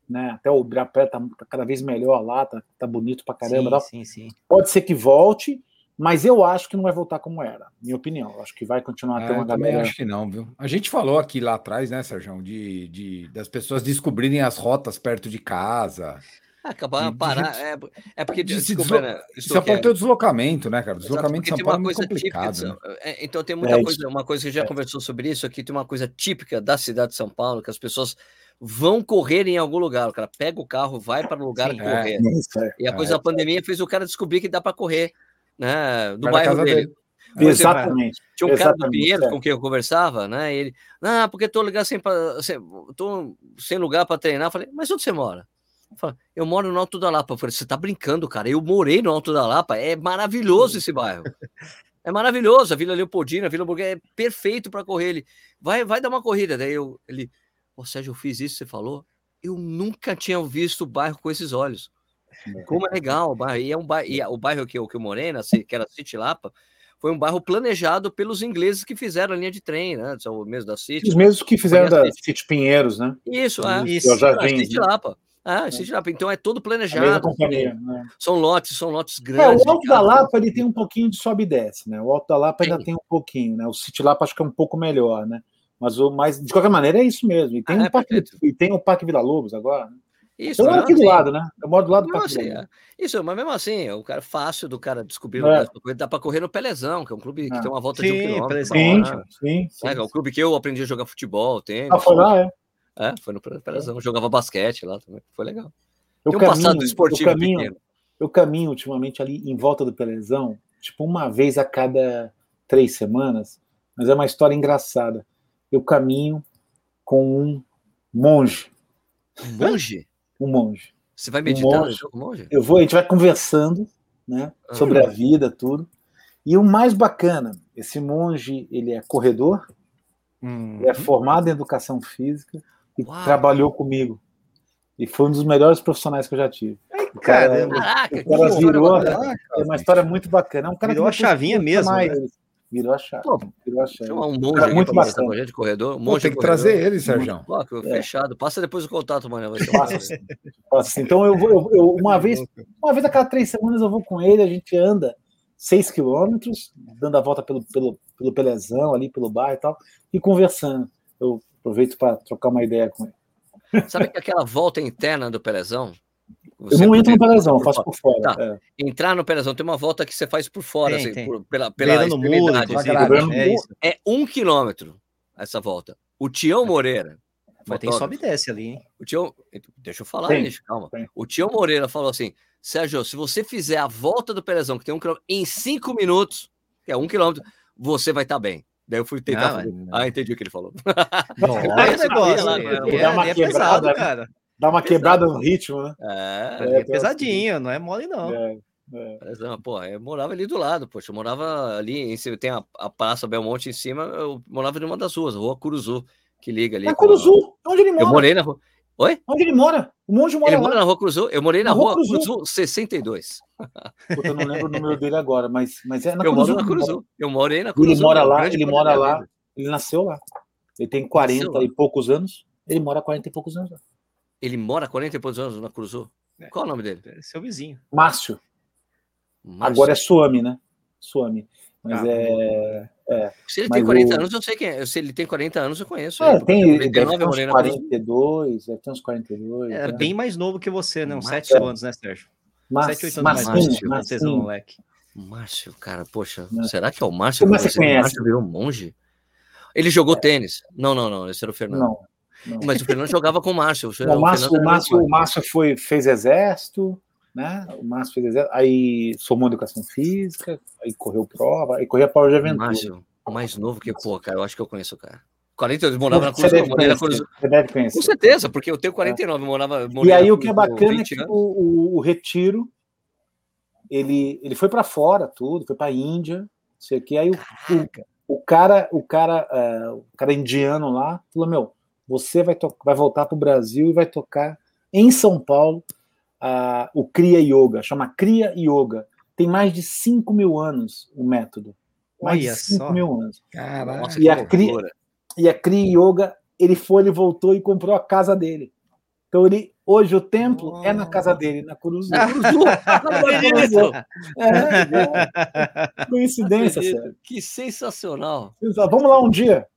né, até o Ibirapuera tá, tá cada vez melhor lá, tá, tá bonito pra caramba. Sim, sim, sim. Pode ser que volte, mas eu acho que não vai voltar como era, minha opinião. Eu acho que vai continuar a ter É, uma eu também galera. acho que não, viu? A gente falou aqui lá atrás, né, Sérgio, de, de, das pessoas descobrirem as rotas perto de casa. Acabar, De- de parar. gente- É, é porque, de se desculpa, deslo- né? Isso é o deslocamento, né, cara? O Exato, deslocamento porque de São Paulo é uma de complicado, São- né? é, Então tem muita É, coisa, uma coisa que a gente já é. conversou sobre isso aqui, tem uma coisa típica da cidade de São Paulo, que as pessoas vão correr em algum lugar. O cara pega o carro, vai para o lugar Sim. correr. É. E a coisa É. da pandemia fez o cara descobrir que dá para correr, né? Do Vai bairro dele. dele. Exatamente. Tinha um cara do Exatamente, Pinheiro é. com quem eu conversava, né? E ele, ah, porque tô ligado sem, sem, tô sem lugar para treinar. Eu falei, mas onde você mora? Ele falou, eu moro no Alto da Lapa. Eu falei, você tá brincando, cara? Eu morei no Alto da Lapa. É maravilhoso esse bairro. É maravilhoso. A Vila Leopoldina, a Vila Burguesa, é perfeito para correr. Ele, vai, vai dar uma corrida. Daí eu, ele, ô Sérgio, eu fiz isso, você falou? Eu nunca tinha visto o bairro com esses olhos. Como é legal o bairro. E, é um bairro, e o bairro que eu, que eu morei, na, Ci- que era City Lapa, foi um bairro planejado pelos ingleses que fizeram a linha de trem, né? São mesmo da City. Os mesmos que fizeram da Conhece? City Pinheiros, né? Isso, é. Isso, eu já Ah, vi, City né? Lapa. Ah, City Lapa. Então é todo planejado. companhia. né? São lotes, são lotes É, grandes. o Alto da Lapa ele tem um pouquinho de sobe e desce, né? O Alto da Lapa ainda Tem. um pouquinho, né? O City Lapa acho que é um pouco melhor, né? Mas, o, mas de qualquer maneira é isso mesmo. E tem, Ah, um é parque, e tem o Parque Vila Lobos agora. Né? Isso, Eu moro aqui do assim, lado, né? Eu moro do lado do Parque assim, é, isso, mas mesmo assim, o cara fácil do cara descobrir É. dá para correr no Pelezão, que é um clube que É. tem uma volta de um Sim, quilômetro. Pelezão, Sim, sim, sim. É, é o clube que eu aprendi a jogar futebol, tênis. Ah, foi lá, é. É, foi no Pelezão. Jogava basquete lá também. Foi legal. Eu Tem um passado caminho- esportivo eu caminho, pequeno. eu caminho ultimamente ali em volta do Pelezão, tipo uma vez a cada três semanas, mas é uma história engraçada. Eu caminho com um monge, Monge? Um monge. Você vai meditar no monge. jogo, monge? Eu vou, a gente vai conversando, né, sobre a vida, tudo. E o mais bacana, esse monge, ele é corredor, Hum. é formado em educação física e Uau. trabalhou comigo. E foi um dos melhores profissionais que eu já tive. O cara- Caramba. Caraca, o cara virou, bacana. É uma história muito bacana. É um cara Virou que a chavinha mesmo, mais- né? Virou a chave. Pô, Virou a chave. Chama um monge aqui muito bacana. com a gente, corredor. Um Pô, tem que corredor. trazer ele, Sérgio. Pô, É. fechado. Passa depois o contato, mano. Passa passa. Então eu vou, eu, eu- uma vez, uma vez a cada três semanas eu vou com ele, a gente anda seis quilômetros, dando a volta pelo, pelo, pelo Pelezão, ali pelo bar e tal, e conversando. Eu aproveito para trocar uma ideia com ele. Sabe que aquela volta interna do Pelezão? Eu não entro no Pelezão, eu por faço fora. por fora. Tá. é. Entrar no Pelezão tem uma volta que você faz por fora, Tem, assim, tem. por- pela, pela Beirando muro, assim. É. É um quilômetro essa volta. O Tião Moreira Mas tem sobe e desce ali, hein? O tio, deixa eu falar, Tem, gente, calma. tem. O tio Moreira falou assim: Sérgio, se você fizer a volta do Pelezão, que tem um quilômetro, em cinco minutos, que é um quilômetro, você vai estar bem. Daí eu fui tentar. Ah, fazer. mas- Ah, entendi o que ele falou. Olha o Essa negócio. é, ali é quebrada, pesado, né? cara. Dá uma Pesado. quebrada no ritmo, né? É, é É, pesadinho, não é mole, não. É, é. Pelezão, pô, eu morava ali do lado, poxa, eu morava ali, em cima, tem a, a Praça Belmonte em cima, eu morava numa das ruas, Rua Curuzu, que liga ali. É com a- Curuzu, onde ele Eu mora? morei na rua. Oi? Onde ele mora? O monge mora Ele lá. mora na Rua Curuzu? Eu morei na Na Rua Rua Curuzu. Curuzu 62. Puta, eu não lembro o número dele agora, mas, mas é na eu Curuzu. moro na Curuzu. Eu morei na Ele Curuzu. mora lá, ele mora lá. vida. Ele nasceu lá. Ele tem 40 Nasceu e poucos anos. Ele mora há 40 e poucos anos lá. Ele mora há 40 e poucos anos na Curuzu. É. Qual é o nome dele? É Seu vizinho. Márcio. Márcio. Agora é Suami, né? Suami. Mas Ah, é. Se ele mas tem 40 o- anos, eu sei quem é. Se ele tem 40 anos, eu conheço. É, ele, tem, em ele deve 99 ter uns morei na Curuzu. 42, deve ter uns 42. Era né? bem mais novo que você, né? Uns Márcio. 7 anos, né, Sérgio? Mas, 7, 8 anos mais Marcinho, novo. São Marcinho. moleque. Márcio, cara, poxa, Não. será que é o Márcio? Como você conhece? Márcio virou monge? Ele jogou tênis. Não, não, não, esse era o Fernando. Não. Não. Mas o Fernando jogava com o Márcio. Não, o Márcio, o Márcio, o Márcio foi, fez exército, né? O Márcio fez exército, aí formou educação física, aí correu prova, aí corria prova de aventura. Márcio, mais novo que, pô, cara, eu acho que eu conheço o cara. 42, morava na Você Cruz, deve, morei na conhecer, Cruz. você deve conhecer. Com certeza, porque eu tenho 49, morava. E morei aí o que é bacana é 20 que o, o- retiro, ele, ele foi para fora, tudo, foi para Índia, sei que. Aí o, o, o cara, o cara, é, o cara indiano lá falou: meu, você vai, vai voltar para o Brasil e vai tocar em São Paulo ah, o Kriya Yoga, chama Kriya Yoga. Tem mais de 5 mil anos o método. Mais Olha de 5 só. mil anos. Caraca. E que a Cri- loucura. E a Kriya Yoga, ele foi, ele voltou e comprou a casa dele. Então ele, hoje o templo é na casa dele, na Curuzu. Acredito. É, é, coincidência, sério. Que sensacional. Vamos lá um dia.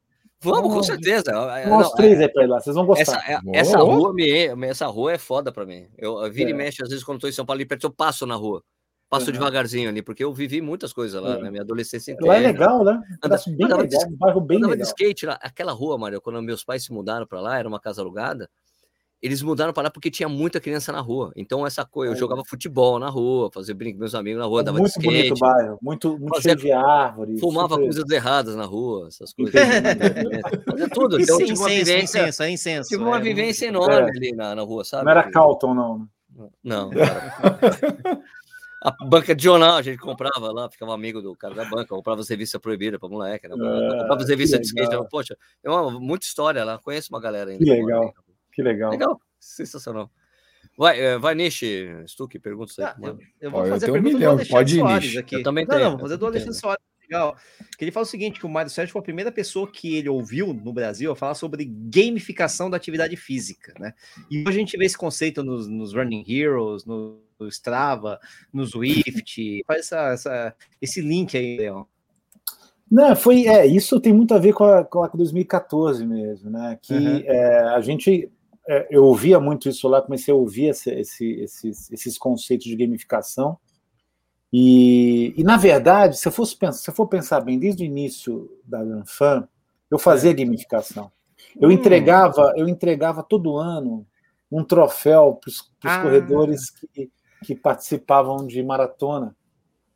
Vamos, com certeza. Nós Não, três aí pra ir lá, vocês vão Essa, gostar. é- Boa. essa rua me, essa rua é foda pra mim. Eu, eu viro É. e mexe, às vezes, quando tô em São Paulo, ali perto, eu passo na rua. Passo Uhum. devagarzinho ali, porque eu vivi muitas coisas lá, É. na minha adolescência Lá é inteira. legal, né? Um pedaço bem andava de legal, um bairro bem andava de legal. skate lá. Aquela rua, Mário, quando meus pais se mudaram pra lá, era uma casa alugada. Eles mudaram pra lá porque tinha muita criança na rua. Então, essa coisa, eu jogava futebol na rua, fazia brinco com meus amigos na rua, É andava de muito bonito o skate, bairro, muito, muito Fazia- cheio de árvores. fumava super- coisas erradas na rua, essas coisas. Fazia tudo. Então, tive uma incenso, vivência, incenso, é incenso. tive uma é, vivência É. enorme ali na, na rua, sabe? Não era Calton, não. né? Não. A banca de jornal a gente comprava lá, ficava amigo do cara da banca, comprava as revistas proibidas pra moleque, né? Ah, comprava as que revistas de skate. Poxa, é uma, muita história lá, conheço uma galera ainda. Que legal. Que legal. Legal, sensacional. Vai, eh, vai Nishi, Stuck, pergunta isso aí. Ah, eu, eu vou Ó, eu fazer a tenho um pergunta milhão, do Alexandre ir, Soares Nish. aqui. Eu também não, tenho, não, vou fazer do Alexandre Soares. Legal. Que ele fala o seguinte: que o Mário Sérgio foi a primeira pessoa que ele ouviu no Brasil a falar sobre gamificação da atividade física, né? E hoje a gente vê esse conceito nos, nos Running Heroes, no, no Strava, no Swift. Faz essa, essa- esse link aí, Leão. Não, foi, é, isso tem muito a ver com a, com a 2014 mesmo, né? Que Uhum. é, a gente, é, eu ouvia muito isso lá, comecei a ouvir esse- esse- esses, esses conceitos de gamificação. E, e, na verdade, se eu, fosse pensar, se eu for pensar bem, desde o início da Lanfan, eu fazia gamificação. Eu Hum. entregava, eu entregava todo ano um troféu para os Ah. corredores que, que participavam de maratona.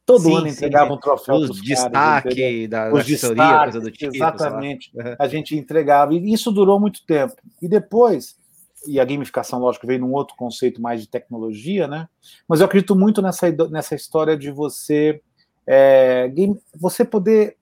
Todo Sim, ano entregava sim. um troféu Os pros caras, entendeu? destaque da, da os assessoria, destaques, coisa do tipo. exatamente. Uhum. A gente entregava, e isso durou muito tempo. E depois, e a gamificação, lógico, veio num outro conceito mais de tecnologia, né? Mas eu acredito muito nessa, nessa história de você, é, game- você poder É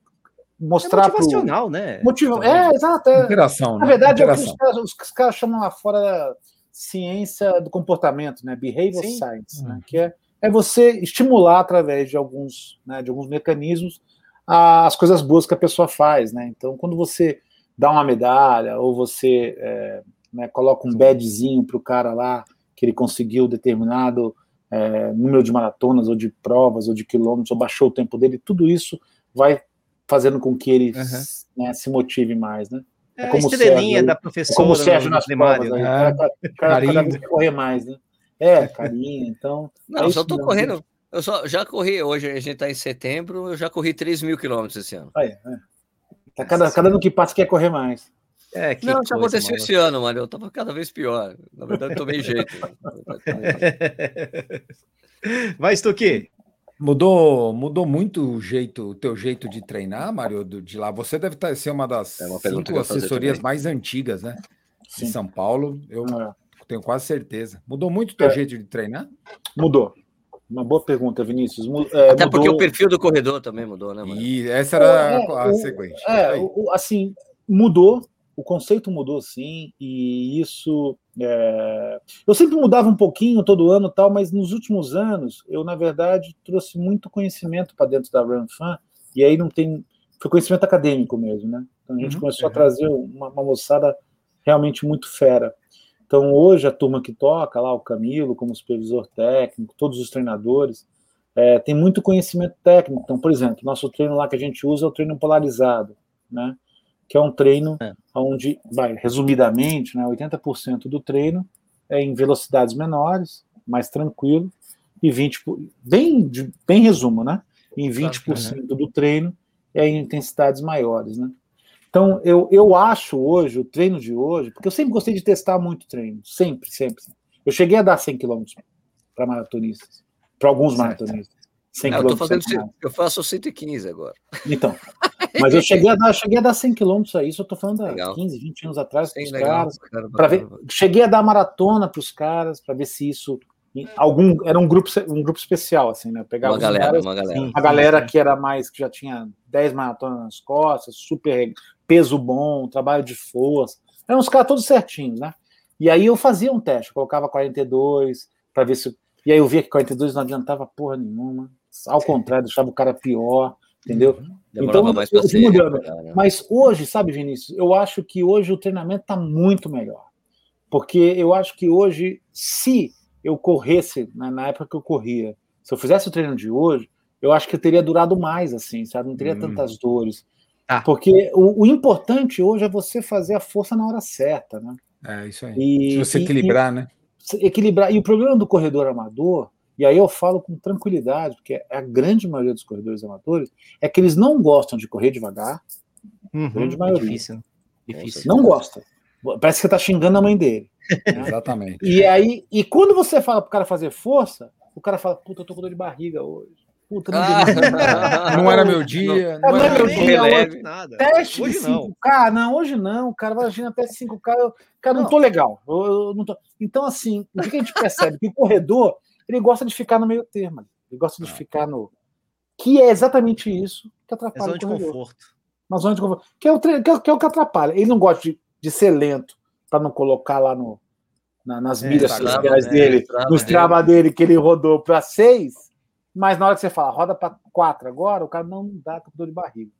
mostrar pro- motivacional, né? Motiva, é, exato. é. Interação, Na né? verdade, é o que os Interação. caras, os caras chamam lá fora da ciência do comportamento, né? Behavioral Sim. science, né? Uhum. Que é, é você estimular através de alguns, né, de alguns mecanismos as coisas boas que a pessoa faz, né? Então, quando você dá uma medalha ou você é, né, coloca um badzinho para o cara lá que ele conseguiu determinado é, número de maratonas ou de provas ou de quilômetros ou baixou o tempo dele, tudo isso vai fazendo com que ele Uhum. né, se motive mais, né? É, como a o estrelinha Sérgio- da É professora como o Sérgio no nas primário. provas né? O cara cada Carinho. vez correr mais, né? É, carinho, então. Não, é só tô mesmo. correndo. Eu só já corri, hoje a gente tá em setembro, eu já corri 3 mil quilômetros esse ano. Aí, é. Tá cada, cada ano que passa quer correr mais. É, não, isso aconteceu esse ano, mano. Eu tava cada vez pior. Na verdade, tomei jeito. Vai, Stuque. Mudou, mudou muito o jeito, o teu jeito de treinar, Mário, de lá. Você deve tá, ser uma das é uma cinco assessorias mais antigas, né? Sim. Em São Paulo. Eu é. tenho quase certeza. Mudou muito o teu é. jeito de treinar? Mudou. Uma boa pergunta, Vinícius. É, Até mudou... porque o perfil do corredor também mudou, né? Mano? E essa era é, a, a o, sequência. É, o, assim, mudou o conceito mudou sim, e isso. É... Eu sempre mudava um pouquinho todo ano tal, mas nos últimos anos eu, na verdade, trouxe muito conhecimento para dentro da RunFan, e aí não tem. Foi conhecimento acadêmico mesmo, né? Então a gente uhum, começou uhum. a trazer uma, uma moçada realmente muito fera. Então hoje a turma que toca lá, o Camilo, como supervisor técnico, todos os treinadores, é, tem muito conhecimento técnico. Então, por exemplo, nosso treino lá que a gente usa é o treino polarizado, né? Que é um treino é. onde, vai, resumidamente, né, 80% do treino é em velocidades menores, mais tranquilo, e 20%, bem, bem resumo, né? Em 20% uhum. do treino é em intensidades maiores, né? Então, eu, eu acho hoje, o treino de hoje, porque eu sempre gostei de testar muito treino, sempre, sempre. Eu cheguei a dar 100 km para maratonistas, para alguns maratonistas. 100 Não, eu, fazendo, eu faço 115 agora. Então, mas eu cheguei a dar, cheguei a dar 100 km a isso, eu tô falando há 15, 20 anos atrás com os caras. Cara, ver, cheguei a dar maratona para os caras, para ver se isso. Algum, era um grupo, um grupo especial, assim, né? Pegava uma galera, caras, uma galera. A galera que era mais, que já tinha 10 maratonas nas costas, super peso bom, trabalho de força. Eram uns caras todos certinhos, né? E aí eu fazia um teste, colocava 42, para ver se. E aí eu via que 42 não adiantava porra nenhuma. Ao contrário, deixava o cara pior, entendeu? Uhum. Demorava então, mais ser. Mudando. Né? Mas hoje, sabe, Vinícius, eu acho que hoje o treinamento está muito melhor. Porque eu acho que hoje, se eu corresse, né, na época que eu corria, se eu fizesse o treino de hoje, eu acho que eu teria durado mais, assim, sabe? Não teria hum. tantas dores. Ah. Porque o, o, importante hoje é você fazer a força na hora certa, né? É, isso aí. E, se você equilibrar, e, né? Equilibrar. E o problema do corredor amador e aí eu falo com tranquilidade, porque a grande maioria dos corredores amadores é que eles não gostam de correr devagar. Uhum, grande maioria. Difícil. Né? Difícil. Não gosta. Parece que você está xingando a mãe dele. Né? Exatamente. E aí, e quando você fala para o cara fazer força, o cara fala, puta, eu tô com dor de barriga hoje. Puta, não, ah, não era meu dia. Não, não, não era meu dia. Hoje. Nada. Teste hoje de 5K, não. não, hoje não. Cara, imagina até 5K. Eu, cara, não, não tô legal. Eu, eu não tô... Então, assim, o que a gente percebe? Que o corredor ele gosta de ficar no meio termo. Ele gosta de ah. ficar no. Que é exatamente isso que atrapalha. É zona de conforto. Na zona de conforto. Que é o, que é, que é o que atrapalha. Ele não gosta de, de ser lento para não colocar lá no, na, nas é, milhas sociais dele, é, nos trava dele que ele rodou para seis, mas na hora que você fala, roda para quatro agora, o cara não dá dor de barriga.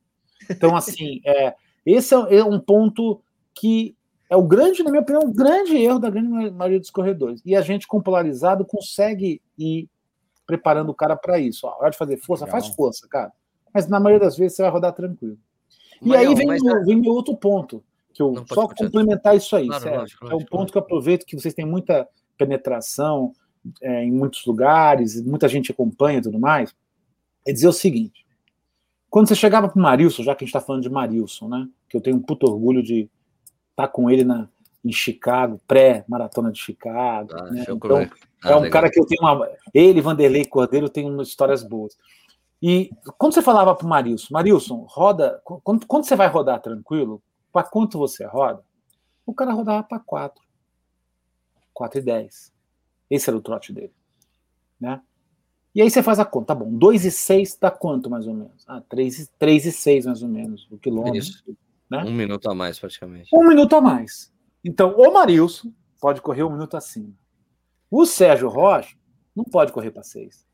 Então, assim, é, esse é, é um ponto que é o grande, na minha opinião, o grande erro da grande maioria dos corredores. E a gente, com polarizado, consegue ir preparando o cara para isso. Ó, a hora de fazer força, Legal. faz força, cara. Mas na maioria das vezes você vai rodar tranquilo. E aí vem, mas... meu, vem meu outro ponto, que eu não, só complementar isso aí, claro, lógico, é um ponto que eu aproveito que vocês têm muita penetração é, em muitos lugares, muita gente acompanha e tudo mais. É dizer o seguinte: quando você chegava para o Marilson, já que a gente está falando de Marilson, né? Que eu tenho um puto orgulho de tá com ele na, em Chicago, pré-maratona de Chicago. Ah, né? Então, ah, é um legal. cara que eu tenho uma. Ele, Vanderlei Cordeiro, tem umas histórias boas. E quando você falava para o Marilson, Marilson, roda. Quando, quando você vai rodar tranquilo, para quanto você roda? O cara rodava para 4. 4 e 10. Esse era o trote dele. Né? E aí você faz a conta, tá bom, 2 e 6 dá quanto mais ou menos? Ah, 3, 3 e 6 mais ou menos, o quilômetro. Isso. Né? Um minuto a mais, praticamente. Um minuto a mais. Então, o Marilson pode correr um minuto acima. O Sérgio Rocha não pode correr para seis.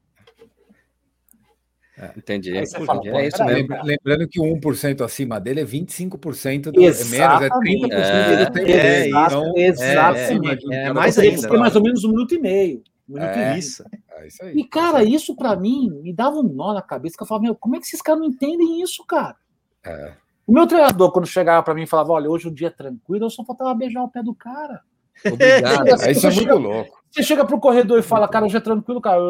É, entendi. Fala, é isso mesmo. Lembrando que o 1% acima dele é 25% do, é menos, é 30% é, do tempo. É, então, exatamente. É, é, é mais ainda. Tem mais ou menos um minuto e meio. Um minuto é, e isso. É isso e, cara, isso para mim me dava um nó na cabeça, que eu falava, meu, como é que esses caras não entendem isso, cara? É. O meu treinador, quando chegava para mim e falava: Olha, hoje o dia é tranquilo, eu só faltava beijar o pé do cara. Obrigado. Assim, Isso é muito louco. Você chega pro corredor e fala: Cara, hoje é tranquilo, cara.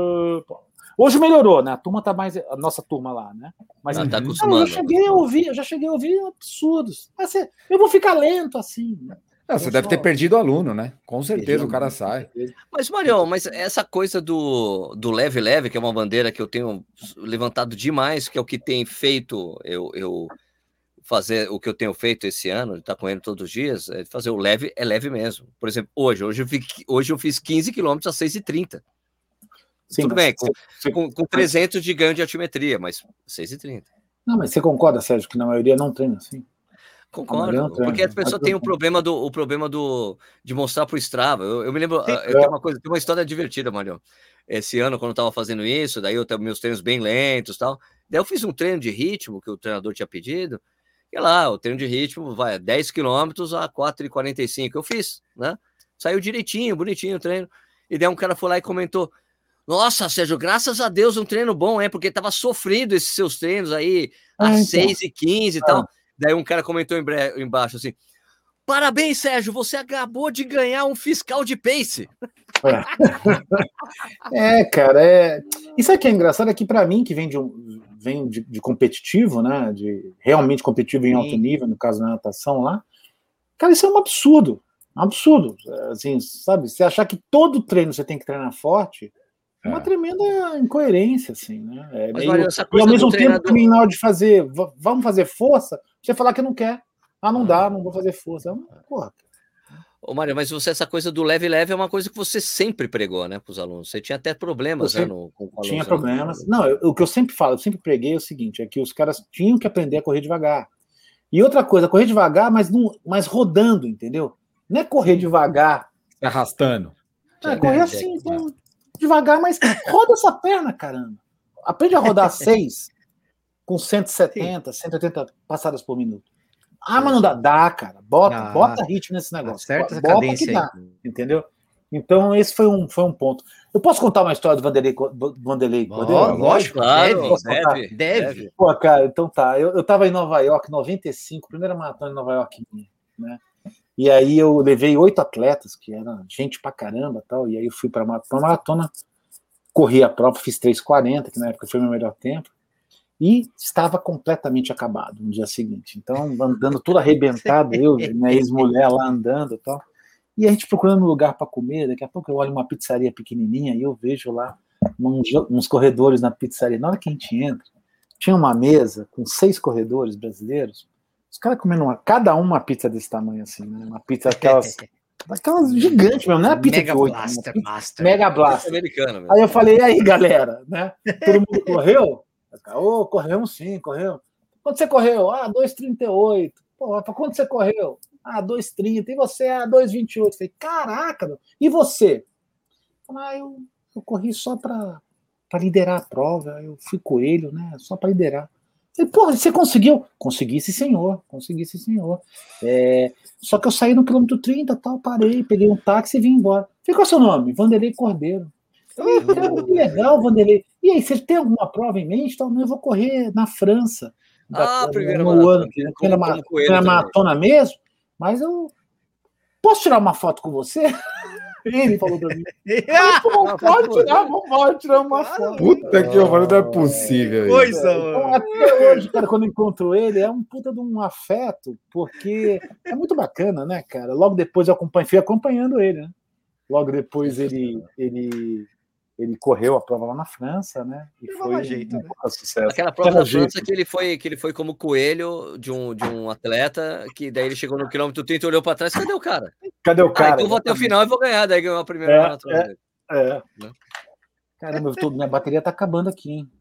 Hoje melhorou, né? A turma tá mais. A nossa turma lá, né? Mas ah, tá acostumado. eu já cheguei a ouvir, eu já cheguei a ouvir absurdos. Assim, eu vou ficar lento assim. Né? Não, você deve ter perdido aluno, né? Com certeza o cara sai. Mas, Marião, mas essa coisa do, do leve-leve, que é uma bandeira que eu tenho levantado demais, que é o que tem feito eu, eu fazer o que eu tenho feito esse ano, estar tá correndo todos os dias, é fazer o leve, é leve mesmo. Por exemplo, hoje, hoje eu, fiz, hoje eu fiz 15 quilômetros a 6,30. Sim, Tudo bem, com, você, com, com 300 de ganho de altimetria, mas 6,30. Não, mas você concorda, Sérgio, que na maioria não treina assim? Concordo, porque a pessoa tem o problema do o problema do de mostrar para o Strava. Eu, eu, me lembro, Sim, eu tenho uma coisa, tem uma história divertida, Mário. Esse ano, quando eu estava fazendo isso, daí eu tenho meus treinos bem lentos, tal. Daí eu fiz um treino de ritmo que o treinador tinha pedido. E lá, o treino de ritmo vai 10 quilômetros a 4,45. Eu fiz, né? Saiu direitinho, bonitinho o treino. E daí um cara foi lá e comentou: Nossa, Sérgio, graças a Deus, um treino bom, é porque tava sofrendo esses seus treinos aí, às ah, 6 então. e 15 e tal. Ah. Daí um cara comentou embaixo assim: Parabéns, Sérgio, você acabou de ganhar um fiscal de pace. É, é cara, é... isso aqui é engraçado é que para mim que vem de um vem de, de, competitivo, né, de realmente competitivo em alto nível, no caso da natação lá, cara, isso é um absurdo, um absurdo, assim, sabe? Você achar que todo treino você tem que treinar forte, é uma é. tremenda incoerência, assim, né? É Mas, meio... e ao mesmo tempo, treinador... na hora de fazer, vamos fazer força, você falar que não quer. Ah, não dá, não vou fazer força. É uma... Ô, Mário, mas você, essa coisa do leve-leve é uma coisa que você sempre pregou, né, para os alunos. Você tinha até problemas, né, no, com alunos, Tinha problemas. Né? Não, eu, o que eu sempre falo, eu sempre preguei é o seguinte: é que os caras tinham que aprender a correr devagar. E outra coisa, correr devagar, mas, não, mas rodando, entendeu? Não é correr devagar. Arrastando. É, correr assim, então, devagar, mas roda essa perna, caramba. Aprende a rodar seis com 170, 180 passadas por minuto. Ah, mas não dá. Dá, cara. Bota, ah, bota ritmo nesse negócio. Certa bota cadência que dá, aí. entendeu? Então, esse foi um, foi um ponto. Eu posso contar uma história do Vanderlei, Vanderlei oh, Lógico, claro. Deve, deve, deve. Pô, cara, então tá. Eu, eu tava em Nova York, 95, primeira maratona em Nova York, né? E aí eu levei oito atletas, que era gente pra caramba tal, e aí eu fui pra maratona, maratona corri a prova, fiz 3,40, que na época foi meu melhor tempo e estava completamente acabado no dia seguinte. Então, andando tudo arrebentado, eu, minha ex-mulher lá andando e tal. E a gente procurando um lugar para comer, daqui a pouco eu olho uma pizzaria pequenininha e eu vejo lá uns, uns, corredores na pizzaria. Na hora que a gente entra, tinha uma mesa com seis corredores brasileiros, os caras comendo uma, cada uma pizza desse tamanho assim, né? Uma pizza aquelas Aquelas gigantes mesmo, não é a pizza Mega de 8, Blaster? Master. Mega Blaster. Americano, aí eu falei, e aí, galera, né? Todo mundo correu? Ô, oh, corremos sim, correu. Quando você correu? Ah, 2,38. Pô, quando você correu? Ah, 2,30. E você? Ah, 2,28. Falei, caraca, meu. e você? Ah, eu, eu corri só para liderar a prova. Eu fui coelho, né? Só para liderar. Falei, porra, você conseguiu? Consegui, sim, senhor. Consegui, senhor. É, só que eu saí no quilômetro 30, tal, parei, peguei um táxi e vim embora. Falei, qual é o seu nome? Vanderlei Cordeiro. Falei, que legal, Vanderlei. E aí, você tem alguma prova em mente? Então, eu vou correr na França. Ah, da, primeiro no ano, que era maratona mesmo, mas eu posso tirar uma foto com você? Ele falou pra mim. Pô, pode tirar, vamos tirar uma foto. Puta que pariu, não é possível. Coisa, então, até hoje, cara, quando encontro ele, é um puta de um afeto, porque é muito bacana, né, cara? Logo depois eu acompanho, fui acompanhando ele, né? Logo depois ele, ele ele correu a prova lá na França, né? E foi jeito, um, né? sucesso. Aquela prova da França que ele foi que ele foi como coelho de um, de um atleta, que daí ele chegou no quilômetro 30 olhou para trás, cadê o cara? Cadê o cara? Ah, então vou até o final e vou ganhar, daí ganhou a primeira é, maratona. É, é. Né? Caramba, tô, minha bateria tá acabando aqui, hein?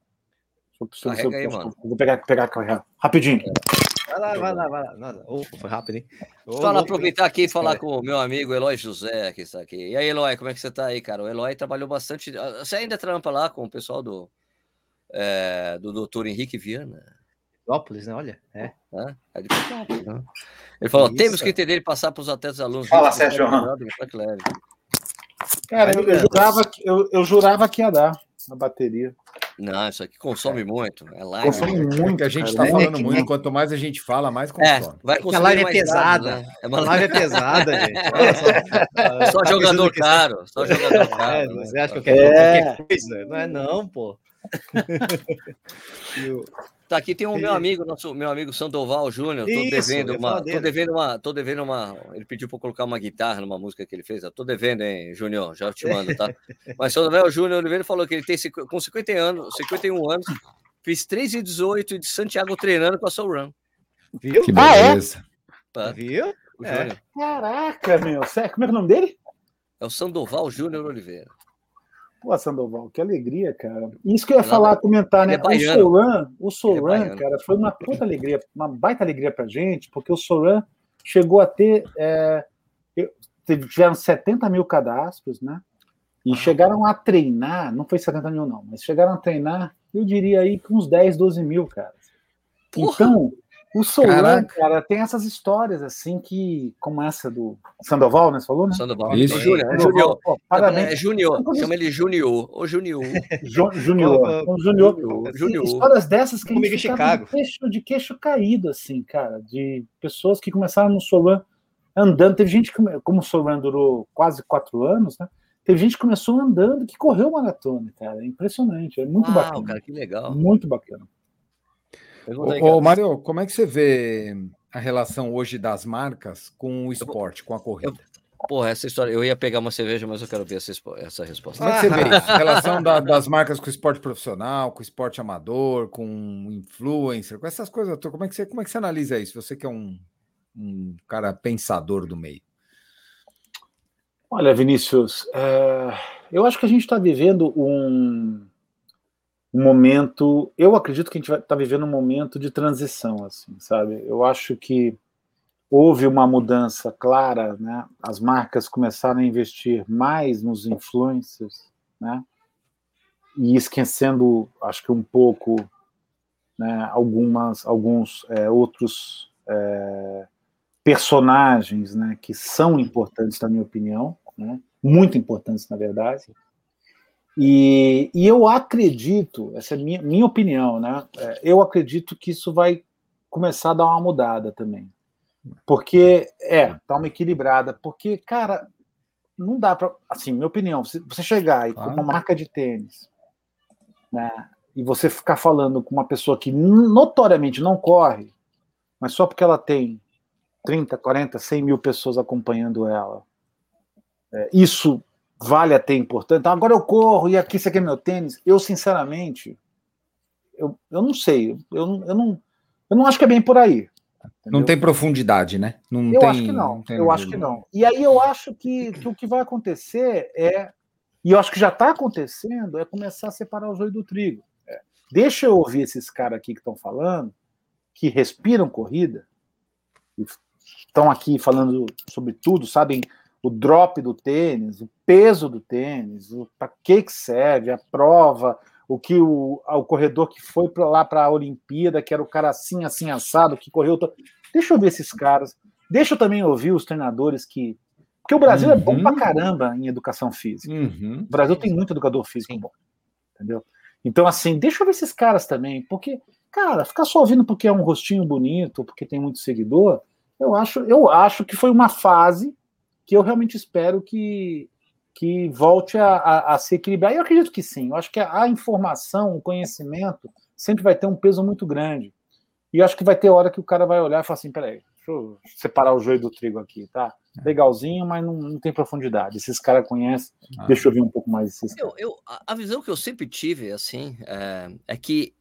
Deixa eu, deixa, aí, mano. Vou pegar, pegar, pegar rapidinho. É. Vai lá, vai lá, vai lá. Oh, foi rápido, hein? Oh, Fala, aproveitar aqui e falar com o meu amigo Eloy José, que está aqui. E aí, Eloy, como é que você está aí, cara? O Eloy trabalhou bastante. Ah, você ainda trampa lá com o pessoal do, é, do doutor Henrique Viana? Petrópolis, né? Olha. É. é, é de Petrópolis, né? Ele falou: temos que entender e passar para os atletas alunos. Fala, Sérgio. Cara, eu, eu, jurava que, eu, eu jurava que ia dar a bateria. Não, isso aqui consome muito. É live. Consome né? muito. a gente está falando é, muito. É, Quanto mais a gente fala, mais consome. É, vai consumir a live é pesada. Dados, né? é uma live é pesada, gente. Só, só jogador caro. Só jogador caro. É, você acha que eu quero qualquer coisa? Não é não, pô. Tá, aqui tem um meu amigo, nosso meu amigo Sandoval Júnior. Tô Isso, devendo uma. Tô devendo uma. Tô devendo uma. Ele pediu para colocar uma guitarra numa música que ele fez. Eu tô devendo, hein, Júnior? Já te mando, tá? Mas Sandoval Júnior Oliveira falou que ele tem com 50 anos, 51 anos, fiz 3 e 18 de Santiago treinando com a Soul Run. Viu? Que beleza. Ah, é? Tá. Viu? É. Caraca, meu. Como é que é o nome dele? É o Sandoval Júnior Oliveira. Pô, Sandoval, que alegria, cara. Isso que eu ia falar, comentar, né? É o Solan, o Solan, é cara, foi uma puta alegria, uma baita alegria pra gente, porque o Solan chegou a ter. É, tiveram 70 mil cadastros, né? E ah. chegaram a treinar, não foi 70 mil, não, mas chegaram a treinar, eu diria aí, com uns 10, 12 mil, cara. Porra. Então, o Solan, cara, tem essas histórias assim que, como essa do Sandoval, né? Você falou, né? Sandoval. Isso. Júnior. É Júnior. parabéns. É Júnior. Chama ele Júnior. Ô, Júnior. Júnior. Júnior. Júnior. Histórias dessas que Comigo a gente Chicago. De queixo, de queixo caído, assim, cara. De pessoas que começaram no Solan andando. Teve gente que, como o Solan durou quase quatro anos, né? Teve gente que começou andando que correu maratona, cara. É impressionante. É muito Uau, bacana. cara, que legal. Muito bacana. Ô, ô Mário, como é que você vê a relação hoje das marcas com o esporte, com a corrida? Eu, porra, essa história. Eu ia pegar uma cerveja, mas eu quero ver essa, essa resposta. Como é que você vê isso? A relação da, das marcas com o esporte profissional, com o esporte amador, com influencer, com essas coisas. Como é que você, como é que você analisa isso? Você que é um, um cara pensador do meio. Olha, Vinícius, é, eu acho que a gente está vivendo um, um momento. Eu acredito que a gente está vivendo um momento de transição, assim, sabe? Eu acho que houve uma mudança clara, né? As marcas começaram a investir mais nos influencers, né? E esquecendo, acho que um pouco, né? Algumas, alguns é, outros é, personagens, né? Que são importantes, na minha opinião, né? Muito importantes, na verdade e, e eu acredito, essa é minha, minha opinião, né? É, eu acredito que isso vai começar a dar uma mudada também. Porque, é, tá uma equilibrada. Porque, cara, não dá para. Assim, minha opinião, se você chegar e com uma marca de tênis, né? E você ficar falando com uma pessoa que notoriamente não corre, mas só porque ela tem 30, 40, 100 mil pessoas acompanhando ela. É, isso vale a ter importante. Então, agora eu corro e aqui isso aqui é meu tênis. Eu, sinceramente, eu, eu não sei. Eu, eu, não, eu não acho que é bem por aí. Entendeu? Não tem profundidade, né? Não eu tem, acho que não. não eu acho que não. E aí eu acho que, que o que vai acontecer é, e eu acho que já está acontecendo, é começar a separar o joio do trigo. É. Deixa eu ouvir esses caras aqui que estão falando, que respiram corrida, estão aqui falando sobre tudo, sabem o drop do tênis, o peso do tênis, para que, que serve, a prova, o que o, o corredor que foi para lá para a Olimpíada, que era o cara assim, assim, assado, que correu. To... Deixa eu ver esses caras. Deixa eu também ouvir os treinadores que. Porque o Brasil uhum. é bom pra uhum. caramba em educação física. Uhum. O Brasil tem muito educador físico Sim. bom. Entendeu? Então, assim, deixa eu ver esses caras também, porque, cara, ficar só ouvindo porque é um rostinho bonito, porque tem muito seguidor, eu acho, eu acho que foi uma fase que eu realmente espero que, que volte a, a, a se equilibrar. E eu acredito que sim. Eu acho que a, a informação, o conhecimento, sempre vai ter um peso muito grande. E eu acho que vai ter hora que o cara vai olhar e falar assim: peraí, deixa eu separar o joio do trigo aqui, tá? É. Legalzinho, mas não, não tem profundidade. Esses caras conhecem, ah. deixa eu ver um pouco mais desses eu, eu, A visão que eu sempre tive, assim, é, é que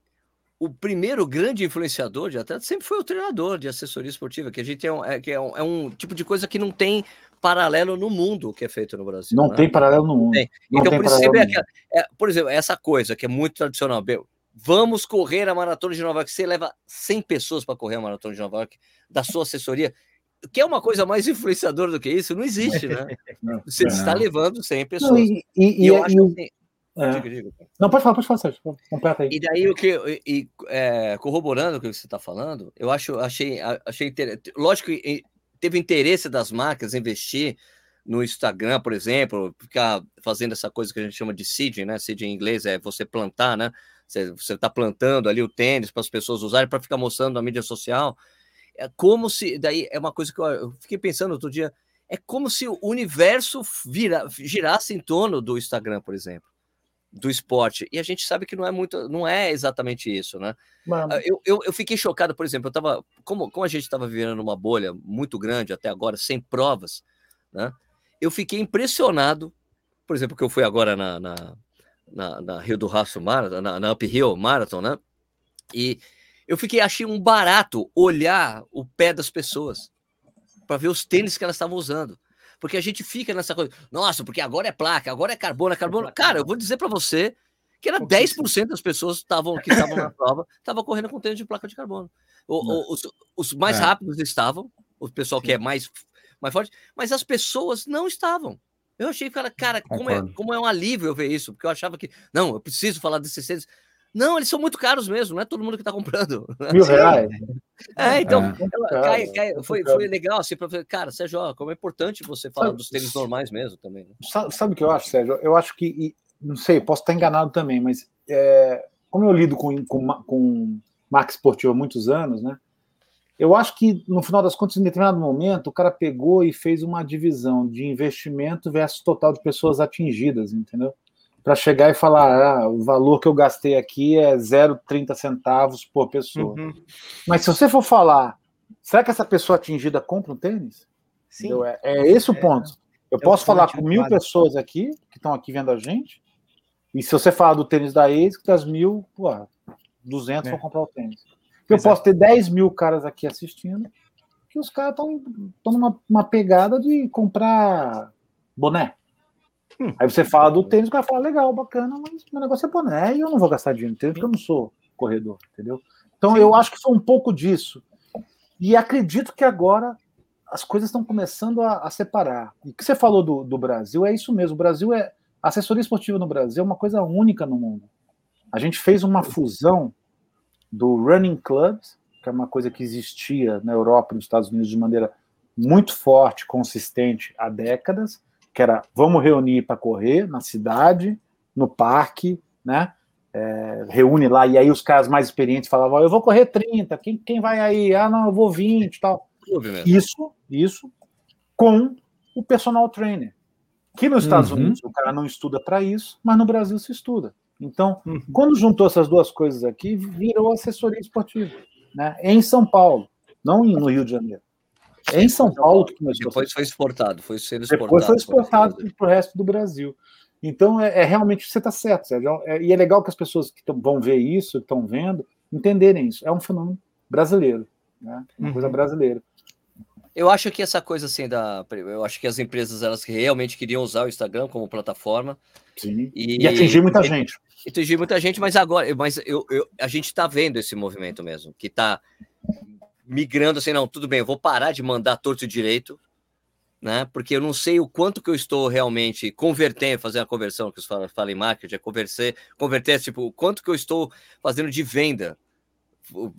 o primeiro grande influenciador de atleta sempre foi o treinador de assessoria esportiva, que a gente é um, é, que é um, é um tipo de coisa que não tem paralelo no mundo que é feito no Brasil. Não né? tem paralelo no mundo. Então, por isso, é aquela, é, por exemplo, essa coisa que é muito tradicional, vamos correr a maratona de Nova York. Você leva 100 pessoas para correr a maratona de Nova York da sua assessoria. Que é uma coisa mais influenciadora do que isso? Não existe, né? Você está levando 100 pessoas. Não, e, e, e, eu acho que é. Digo, digo. Não, pode falar, pode falar, Sérgio. Completa aí. E daí, o que, e, é, corroborando o que você está falando, eu acho, achei, achei interessante. Lógico que teve interesse das marcas investir no Instagram, por exemplo, ficar fazendo essa coisa que a gente chama de seeding, né? Seeding em inglês é você plantar, né? você está plantando ali o tênis para as pessoas usarem, para ficar mostrando na mídia social. É como se. Daí é uma coisa que eu, eu fiquei pensando outro dia. É como se o universo vira, girasse em torno do Instagram, por exemplo, do esporte. E a gente sabe que não é muito, não é exatamente isso, né? Mano. Eu, eu, eu fiquei chocado, por exemplo, eu tava. Como, como a gente estava vivendo uma bolha muito grande até agora, sem provas, né? Eu fiquei impressionado, por exemplo, que eu fui agora na, na na, na Rio do Rastro Marathon, na, na Uphill Marathon, né? E eu fiquei, achei um barato olhar o pé das pessoas para ver os tênis que elas estavam usando. Porque a gente fica nessa coisa, nossa, porque agora é placa, agora é carbono, é carbono. Cara, eu vou dizer para você que era 10% das pessoas tavam, que estavam na prova estavam correndo com tênis de placa de carbono. O, os, os, mais é. rápidos estavam, o pessoal que é mais, mais forte, mas as pessoas não estavam. Eu achei, cara, cara como é, como é um alívio eu ver isso, porque eu achava que, não, eu preciso falar desses tênis. Não, eles são muito caros mesmo, não é todo mundo que está comprando. Mil reais. É, então, é. Ela, cai, cai, foi, foi legal, assim, para cara, Sérgio, ó, como é importante você falar sabe, dos tênis normais mesmo também. Né? Sabe, sabe o que eu acho, Sérgio? Eu acho que, não sei, posso estar enganado também, mas é, como eu lido com, com, com marca esportiva há muitos anos, né? Eu acho que, no final das contas, em determinado momento, o cara pegou e fez uma divisão de investimento versus total de pessoas atingidas, entendeu? Para chegar e falar, ah, o valor que eu gastei aqui é 0,30 centavos por pessoa. Uhum. Mas se você for falar, será que essa pessoa atingida compra um tênis? Sim. É, é, esse o é, ponto. Eu é posso falar com mil pessoas aqui, que estão aqui vendo a gente, e se você falar do tênis da ASIC, das mil, pô, 200 é. vão comprar o tênis. Eu Exato. posso ter 10 mil caras aqui assistindo, que os caras estão numa pegada de comprar boné. Hum. Aí você fala do tênis, o cara fala, legal, bacana, mas meu negócio é boné e eu não vou gastar dinheiro no tênis porque eu não sou corredor, entendeu? Então Sim. eu acho que foi um pouco disso. E acredito que agora as coisas estão começando a, a separar. E o que você falou do, do Brasil é isso mesmo. O Brasil é. A assessoria esportiva no Brasil é uma coisa única no mundo. A gente fez uma fusão do Running Clubs, que é uma coisa que existia na Europa e nos Estados Unidos de maneira muito forte, consistente há décadas, que era vamos reunir para correr na cidade, no parque, né? É, reúne lá, e aí os caras mais experientes falavam, eu vou correr 30, quem, quem vai aí? Ah, não, eu vou 20 tal. Isso, isso, com o personal trainer. Que nos Estados uhum. Unidos o cara não estuda para isso, mas no Brasil se estuda. Então, uhum. quando juntou essas duas coisas aqui, virou assessoria esportiva, né? Em São Paulo, não no Rio de Janeiro. É em São Paulo que começou. Depois foi exportado, foi sendo exportado. Depois foi exportado para o resto do Brasil. Então, é, é realmente, você está certo, Sérgio. É, e é legal que as pessoas que tão, vão ver isso, que estão vendo, entenderem isso. É um fenômeno brasileiro, né? uma uhum. coisa brasileira. Eu acho que essa coisa assim da. Eu acho que as empresas elas realmente queriam usar o Instagram como plataforma. Sim. E, e atingir muita e, gente atingir muita gente, mas agora, mas eu, eu a gente está vendo esse movimento mesmo, que está migrando assim, não, tudo bem, eu vou parar de mandar torto e direito, né? Porque eu não sei o quanto que eu estou realmente convertendo, fazer a conversão que os falam, falam em marketing, é converter, converter, tipo, o quanto que eu estou fazendo de venda.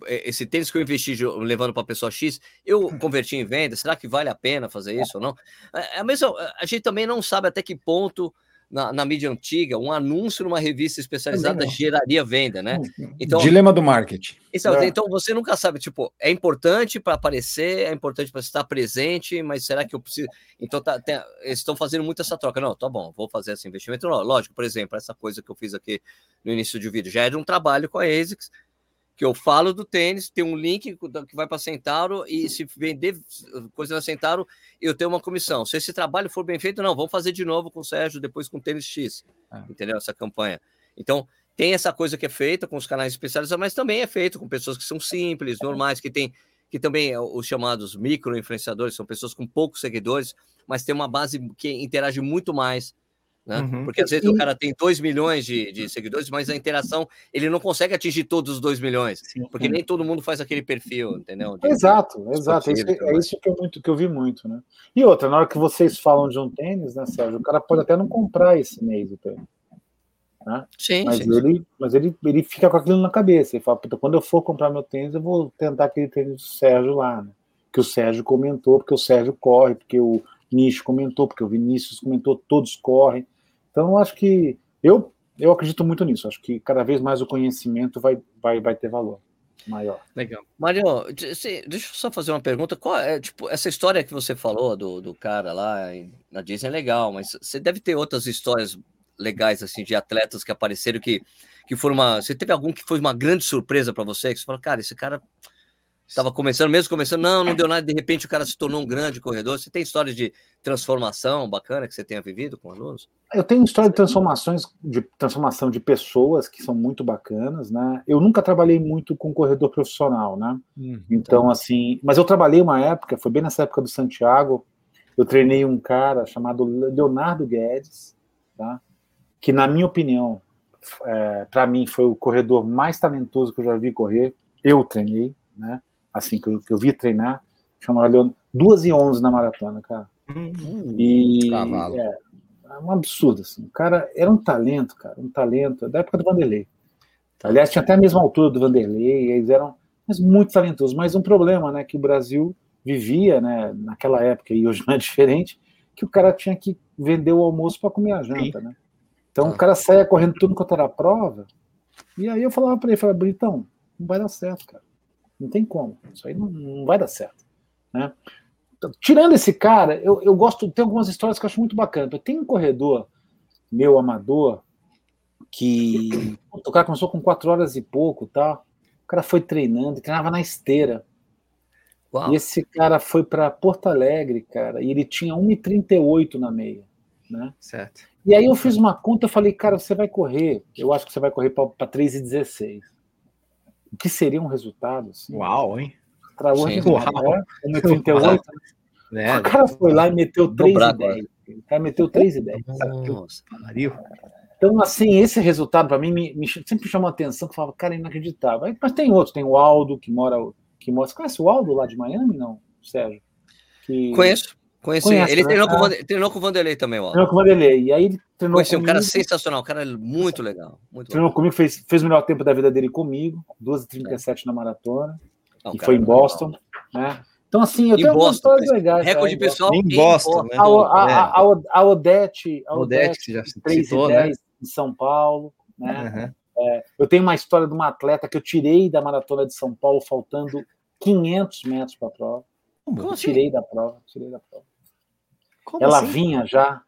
Esse tênis que eu investi levando para a pessoa X, eu converti em venda. Será que vale a pena fazer isso ou não? É, é a, mesma, a gente também não sabe até que ponto na, na, mídia antiga, um anúncio numa revista especializada geraria venda, né? Então, Dilema do marketing. Então, é. então você nunca sabe, tipo, é importante para aparecer, é importante para estar presente, mas será que eu preciso. Então, tá, tem, eles estão fazendo muito essa troca. Não, tá bom, vou fazer esse investimento. Não, lógico, por exemplo, essa coisa que eu fiz aqui no início do vídeo já de um trabalho com a ASICS que eu falo do tênis, tem um link que vai para Centauro e se vender coisa da Centauro, eu tenho uma comissão. Se esse trabalho for bem feito, não, vamos fazer de novo com o Sérgio, depois com o Tênis X, é. entendeu? Essa campanha. Então, tem essa coisa que é feita com os canais especializados, mas também é feito com pessoas que são simples, normais, que tem que também é os chamados micro-influenciadores, são pessoas com poucos seguidores, mas tem uma base que interage muito mais né? Uhum. Porque às vezes o cara tem 2 milhões de, de, seguidores, mas a interação ele não consegue atingir todos os 2 milhões, Sim. porque nem todo mundo faz aquele perfil, entendeu? De, exato, de, exato. É, é isso que eu, muito, que eu vi muito, né? E outra, na hora que vocês falam de um tênis, né, Sérgio, o cara pode até não comprar esse mês o tênis. Né? Sim, mas sim, ele, mas ele, ele fica com aquilo na cabeça. Ele fala, quando eu for comprar meu tênis, eu vou tentar aquele tênis do Sérgio lá, né? Que o Sérgio comentou, porque o Sérgio corre, porque o Nicho comentou, porque o Vinícius comentou, todos correm. Então, eu acho que eu, eu acredito muito nisso. Acho que cada vez mais o conhecimento vai, vai, vai ter valor maior. Legal. Mario, deixa eu só fazer uma pergunta. Qual é, tipo, essa história que você falou do, do cara lá na Disney é legal, mas você deve ter outras histórias legais, assim, de atletas que apareceram que, que foram uma. Você teve algum que foi uma grande surpresa para você? Que você falou, cara, esse cara estava começando, mesmo começando, não, não deu nada, de repente o cara se tornou um grande corredor. Você tem histórias de transformação bacana que você tenha vivido com alunos? Eu tenho história de transformações, de transformação de pessoas que são muito bacanas, né? Eu nunca trabalhei muito com corredor profissional, né? Uhum, então, assim, mas eu trabalhei uma época, foi bem nessa época do Santiago, eu treinei um cara chamado Leonardo Guedes, tá? Que, na minha opinião, é, para mim foi o corredor mais talentoso que eu já vi correr. Eu treinei, né? Assim, que eu, que eu vi treinar, chamava Leon, 2 e 11 na maratona, cara. Hum, e cavalo. É, é, um absurdo, assim. O cara era um talento, cara, um talento, da época do Vanderlei. Aliás, tinha até a mesma altura do Vanderlei, eles eram mas muito talentosos. Mas um problema, né, que o Brasil vivia, né, naquela época, e hoje não é diferente, que o cara tinha que vender o almoço para comer a janta, né? Então ah. o cara saia correndo tudo quanto era prova, e aí eu falava para ele, falava, Britão, não vai dar certo, cara. Não tem como. Isso aí não, não vai dar certo. Né? Então, tirando esse cara, eu, eu gosto, tem algumas histórias que eu acho muito bacana. Tem um corredor meu amador que o cara começou com quatro horas e pouco, tá? O cara foi treinando, treinava na esteira. Uau. E esse cara foi para Porto Alegre, cara, e ele tinha 1,38 na meia, né? Certo. E aí eu fiz uma conta, eu falei, cara, você vai correr, eu acho que você vai correr para 3,16 o que seria um resultado. Assim, Uau, hein? Extraordinário. Né? 38. É, o cara foi lá e meteu 3 e 10. O cara meteu 3 e 10. Nossa, Então, assim, esse resultado para mim me, me, sempre chamou a atenção, que eu falava, cara, é inacreditável. Mas tem outros, tem o Aldo, que mora. Que mora... Você conhece o Aldo lá de Miami, não, Sérgio? Que... Conheço. Conheci. Conhece, ele né? treinou, com o é. treinou com o Vanderlei também, ó. Treinou com o Vanderlei. E aí ele treinou Conheci comigo. um cara sensacional, um cara muito legal. Muito treinou legal. comigo, fez, fez o melhor tempo da vida dele comigo, 12h37 é. na maratona. Não, e foi em Boston. Né? Então, assim, eu tenho algumas histórias legais. Recorde pessoal em Boston. Né? A, a, a, a, Odete, a Odete, que já 3 citou, e 10 né? em São Paulo. Né? Uhum. É, eu tenho uma história de uma atleta que eu tirei da maratona de São Paulo faltando 500 metros para a prova. Como eu assim? tirei da prova, tirei da prova. Como ela assim? vinha já.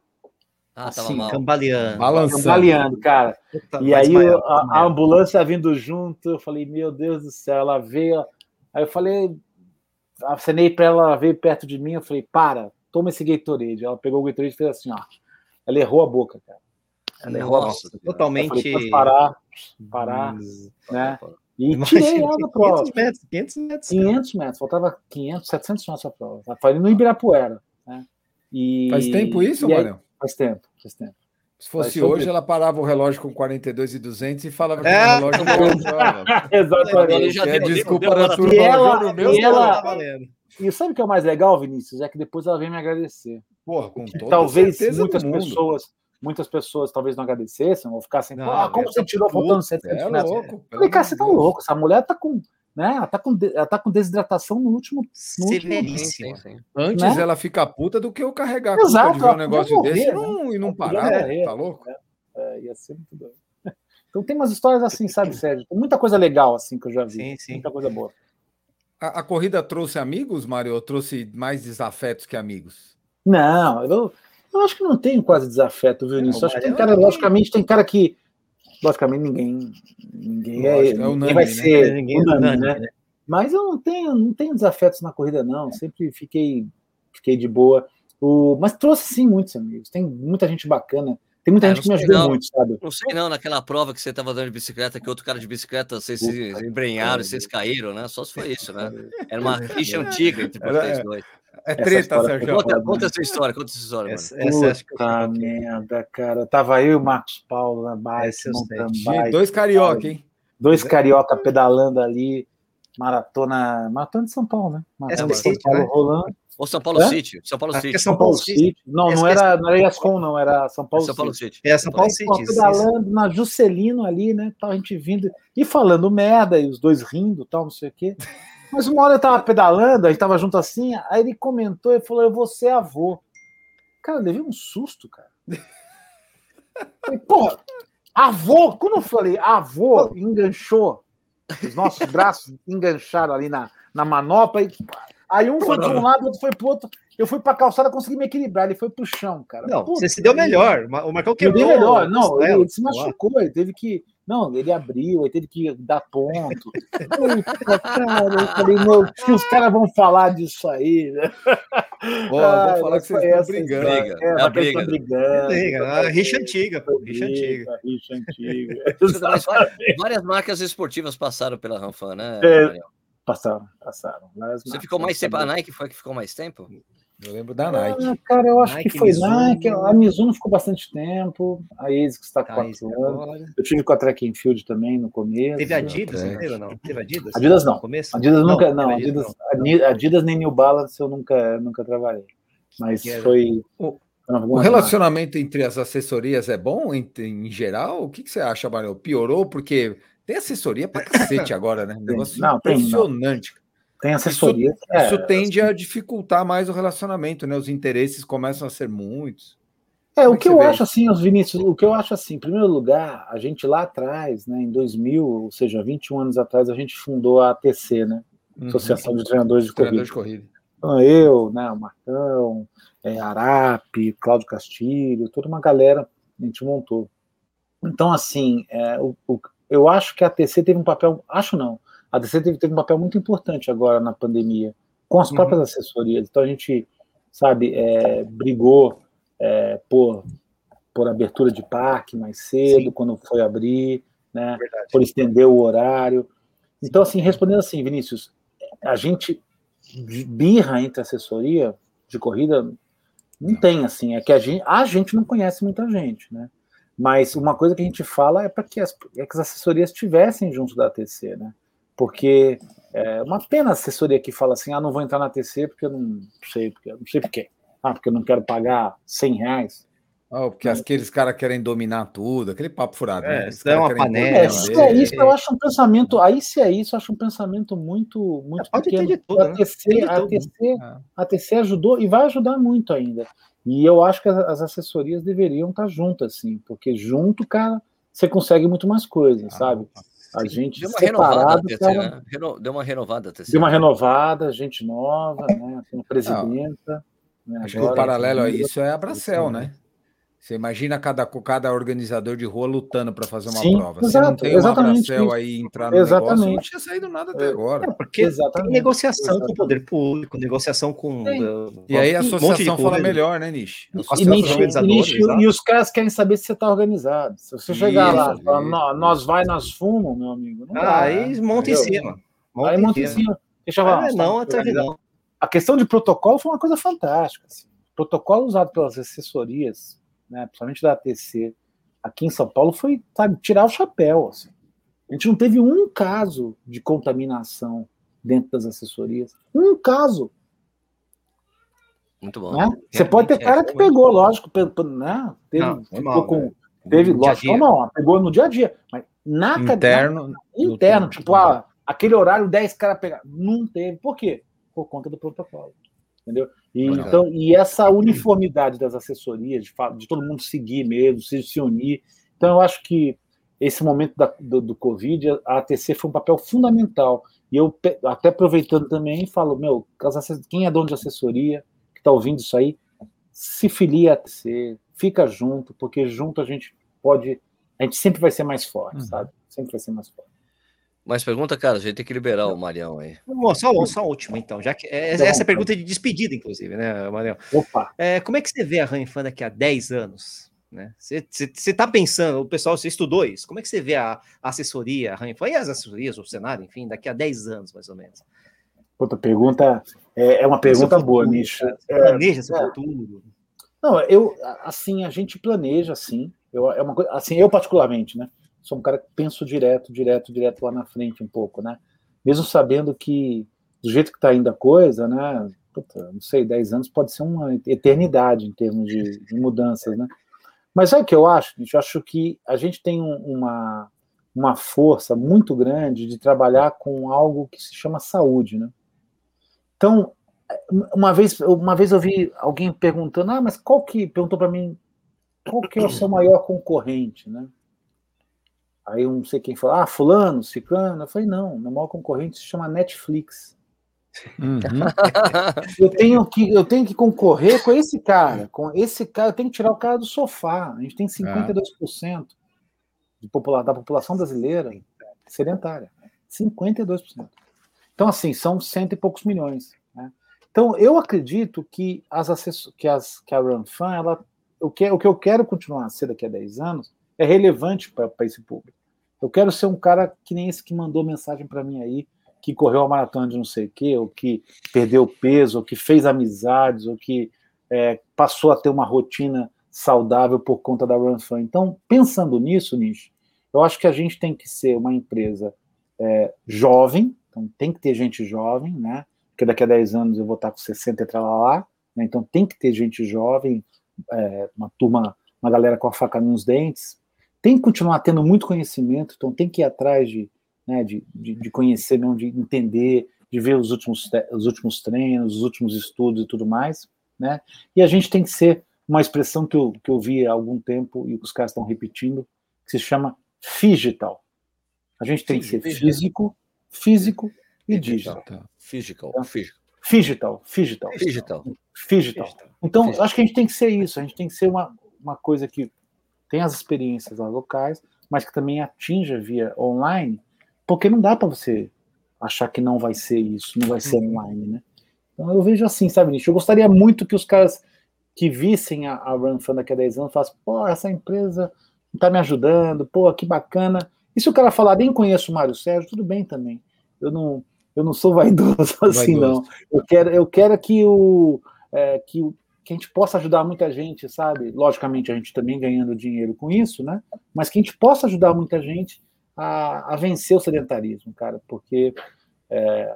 Ah, assim, mal. cambaleando. Balançando. Cambaleando, cara. Puta, e aí maior, a, a, ambulância vindo junto, eu falei, meu Deus do céu, ela veio. Aí eu falei, acenei para ela, ela veio perto de mim, eu falei, para, toma esse Gatorade. Ela pegou o Gatorade e fez assim, ó. Ela errou a boca, cara. Ela errou Nossa, a boca. Totalmente. Falei, parar, parar, hum, né? E tirei ela da prova. 500 metros, 500 metros. 500 metros, faltava 500, 700 metros a prova. Foi no Ibirapuera, né? E, faz tempo isso, Mário? Faz tempo, faz tempo. Se fosse faz hoje, ela parava o relógio com 42 e 200 e falava que é. o relógio não Exatamente. É desculpa deu, da turma. E ela, meu, e, ela, e sabe o que é o mais legal, Vinícius? É que depois ela vem me agradecer. Porra, com toda Talvez muitas pessoas muitas pessoas talvez não agradecessem ou ficassem, não, ah, como você tirou faltando 100 metros? É louco. Falei, cara, você tá louco, essa mulher tá com né? Ela tá com, ela tá com desidratação no último. No Severíssimo. Antes né? ela fica puta do que eu carregar Exato, de ver um negócio morrer, desse né? não, e não parar. Morrer, tá louco? É, é, ia ser muito doido. Então tem umas histórias assim, sabe, Sérgio? Tem muita coisa legal assim que eu já vi. Sim, sim. Muita coisa boa. A, a corrida trouxe amigos, Mário, ou trouxe mais desafetos que amigos? Não, eu, eu acho que não tenho quase desafeto, viu, nisso? Acho que tem cara, logicamente, tem cara que Logicamente, ninguém, ninguém, é, é unânime, ninguém vai né? ser ninguém unânime, unânime, né? né? Mas eu não tenho, não tenho desafetos na corrida, não. Sempre fiquei, fiquei de boa. O, mas trouxe sim muitos amigos. Tem muita gente bacana. Tem muita ah, gente que me ajudou não, muito, sabe? Não sei não, naquela prova que você estava dando de bicicleta, que outro cara de bicicleta, vocês se embrenharam, vocês caíram, né? Só se foi isso, né? Era uma rixa antiga entre vocês dois. É treta, Sérgio. Conta, conta essa história, conta essa história. Essa, essa acho que eu merda, cara. Tava eu e o Marcos Paulo na bike, bike Dois carioca, hein? Dois carioca pedalando ali. Maratona. Maratona de São Paulo, né? Maratona de São Paulo né? rolando. Ou São Paulo é? City. São Paulo City. É São Paulo City. Não, não era, não era Yascom, não, era São Paulo, São Paulo City. É São Paulo City. Pedalando na Juscelino ali, né? Tal, a gente vindo e falando merda, e os dois rindo, tal, não sei o quê. Mas uma hora eu tava pedalando, a gente tava junto assim, aí ele comentou e falou: Eu vou ser avô. Cara, eu levei um susto, cara. Falei, porra, Avô, quando eu falei avô, enganchou. Os nossos braços engancharam ali na, na manopla. E, aí um foi para um lado, outro foi para o outro. Eu fui para a calçada, consegui me equilibrar. Ele foi para o chão, cara. Não, Puta, você se deu melhor. O Marcão quebrou. Eu dei melhor. Não, ele se machucou. Ele teve que não, ele abriu, aí teve que dar ponto. Puta, cara, eu falei, meu, que os caras vão falar disso aí, né? Pô, ah, vou falar que vocês estão brigando. Briga. É, é briga. brigando. Briga. Ah, rixa antiga, pô. Rixa antiga. Rixa antiga. várias marcas esportivas passaram pela Ranfan, né? É, passaram, passaram. Você ficou mais tempo, a Nike foi que ficou mais tempo? Eu lembro da Nike. Ah, cara, eu acho Nike, que foi Mizuno. Nike. A Mizuno ficou bastante tempo. A ASICS está com quatro anos. Eu tive com a Track and Field também no começo. Teve Adidas, é. não, não? Teve Adidas? Adidas não. Começo? Adidas não, nunca, não. Adidas, não. Adidas nem New Balance eu nunca, nunca trabalhei. Mas foi. O, o relacionamento entre as assessorias é bom em, em geral? O que, que você acha, Mario? Piorou? Porque tem assessoria pra cacete agora, né? Um negócio não, impressionante. Tem, tem assessoria. Isso, é, isso tende a dificultar mais o relacionamento, né? Os interesses começam a ser muitos. É, Como o que, eu vê? acho assim, os Vinícius, o que eu acho assim, em primeiro lugar, a gente lá atrás, né, em 2000, ou seja, 21 anos atrás, a gente fundou a ATC, né? Uhum. Associação de Treinadores de Corrida. De corrida. Então, eu, né, o Marcão, é, Arape, Cláudio Castilho, toda uma galera a gente montou. Então, assim, é, o, o, eu acho que a ATC teve um papel, acho não, a DC teve, teve um papel muito importante agora na pandemia, com as próprias uhum. assessorias. Então a gente, sabe, é, brigou é, por, por abertura de parque mais cedo, Sim. quando foi abrir, né, por estender o horário. Então, assim, respondendo assim, Vinícius, a gente birra entre assessoria de corrida não tem, assim, é que a gente, a gente não conhece muita gente, né? Mas uma coisa que a gente fala é para que as, é que as assessorias estivessem junto da ATC, né? Porque é uma pena a assessoria que fala assim, ah, não vou entrar na TC porque eu não sei, porque não sei porquê. Ah, porque eu não quero pagar 100 reais. Oh, porque aqueles caras querem dominar tudo, aquele papo furado. É, né? isso é uma panela. É, isso, é, isso eu acho um pensamento, aí se é isso, eu acho um pensamento muito, muito é, pode pequeno. Ter de tudo, a, né? TC, a, TC, a TC ajudou e vai ajudar muito ainda. E eu acho que as, as assessorias deveriam estar juntas, assim, porque junto, cara, você consegue muito mais coisas, ah, sabe? A gente deu uma renovada, TC, cara, né? Deu uma renovada, TC. Deu uma renovada, gente nova, né? Tem presidenta. Né? Acho Agora, que o paralelo a isso é a Bracel, né? Você imagina cada, cada organizador de rua lutando para fazer uma Sim, prova. Exato, Você não tem exatamente Bracel aí entrar no exatamente. negócio, não tinha saído nada até agora. É, porque exatamente. tem negociação exatamente. com o poder público, negociação com... Uh, e aí a associação um fala melhor, né, Nish? E, Nish, e, os caras querem saber se você está organizado. Se você chegar isso, lá, falar, nós vai, nós fumam, meu amigo. Não ah, aí monta em cima. Monta aí monta em cima. Deixa eu falar. não, até não. A questão de protocolo foi uma coisa fantástica. Assim. Protocolo usado pelas assessorias né, principalmente da ATC, aqui em São Paulo, foi sabe, tirar o chapéu. Assim. A gente não teve um caso de contaminação dentro das assessorias. Um caso. Muito bom. Né? Você pode ter cara que pegou, lógico, né? Teve, não, ficou com, teve, lógico, não, pegou no dia a dia, mas na interno, na, interno, tipo, ah, aquele horário 10 caras pegaram. Não teve. Por quê? Por conta do protocolo entendeu? E, então, e essa uniformidade das assessorias, de, de, todo mundo seguir mesmo, se, se unir. Então, eu acho que esse momento da, do, do, Covid, a ATC foi um papel fundamental. E eu, até aproveitando também, falo, meu, quem é dono de assessoria, que está ouvindo isso aí, se filia a ATC, fica junto, porque junto a gente pode, a gente sempre vai ser mais forte, uhum. sabe? Sempre vai ser mais forte. Mais pergunta, cara? A gente tem que liberar o Marião aí. Só, só a última, então. Já que, é, essa é pergunta de despedida, inclusive, né, Marião? Opa! É, como é que você vê a Ranfan daqui a 10 anos? Né? Você está pensando, o pessoal, você estudou isso, como é que você vê a, assessoria, a Ranfan e as assessorias, o cenário, enfim, daqui a 10 anos, mais ou menos? Outra pergunta, é, é uma pergunta boa, Nicho. É, planeja seu é, futuro? Não, eu, assim, a gente planeja, sim. Eu, é uma coisa, assim, eu particularmente, né? Sou um cara que penso direto, direto, direto lá na frente um pouco, né? Mesmo sabendo que, do jeito que está indo a coisa, né? Puta, não sei, 10 anos pode ser uma eternidade em termos de, de mudanças, né? Mas sabe o que eu acho? Eu acho que a gente tem um, uma, uma força muito grande de trabalhar com algo que se chama saúde, né? Então, uma vez, uma vez eu vi alguém perguntando, ah, mas qual que, perguntou para mim, qual que é o seu maior concorrente, né? Aí um não sei quem falou, ah, fulano, ciclano. Eu falei, não, meu maior concorrente se chama Netflix. Uhum. eu, tenho que, eu tenho que concorrer com esse cara. Com esse cara, eu tenho que tirar o cara do sofá. A gente tem 52% de popula da população brasileira sedentária. 52%. Então, assim, são cento e poucos milhões. Né? Então, eu acredito que, as que, as, que a RunFan, ela, o, que, o que eu quero continuar a ser daqui a 10 anos, é relevante para esse público. Eu quero ser um cara que nem esse que mandou mensagem para mim aí, que correu a maratona de não sei o quê, ou que perdeu peso, ou que fez amizades, ou que é, passou a ter uma rotina saudável por conta da RunFan. Então, pensando nisso, Nish, eu acho que a gente tem que ser uma empresa é, jovem, então tem que ter gente jovem, né? Porque daqui a 10 anos eu vou estar com 60 e lá, né? Então tem que ter gente jovem, é, uma turma, uma galera com a faca nos dentes, tem que continuar tendo muito conhecimento, então tem que ir atrás de, né, de, de, de conhecer, não, de entender, de ver os últimos, os últimos treinos, os últimos estudos e tudo mais, né? E a gente tem que ser uma expressão que eu, que eu vi há algum tempo e os caras estão repetindo, que se chama digital. A gente tem que ser físico, físico e digital. Physical, tá? Digital, digital. Digital. Digital. Então, acho que a gente tem que ser isso, a gente tem que ser uma, uma coisa que tem as experiências lá locais, mas que também atinja via online, porque não dá para você achar que não vai ser isso, não vai ser uhum. online, né? Então eu vejo assim, sabe, Nicho? Eu gostaria muito que os caras que vissem a, a RunFan daqui a 10 anos falassem, pô, essa empresa está me ajudando, pô, que bacana. E se o cara falar, nem conheço o Mário Sérgio, tudo bem também. Eu não, eu não sou vaidoso assim, vaidoso. não. Eu quero, eu quero que o, é, que o que a gente possa ajudar muita gente, sabe? Logicamente, a gente também ganhando dinheiro com isso, né? Mas que a gente possa ajudar muita gente a, a vencer o sedentarismo, cara, porque é,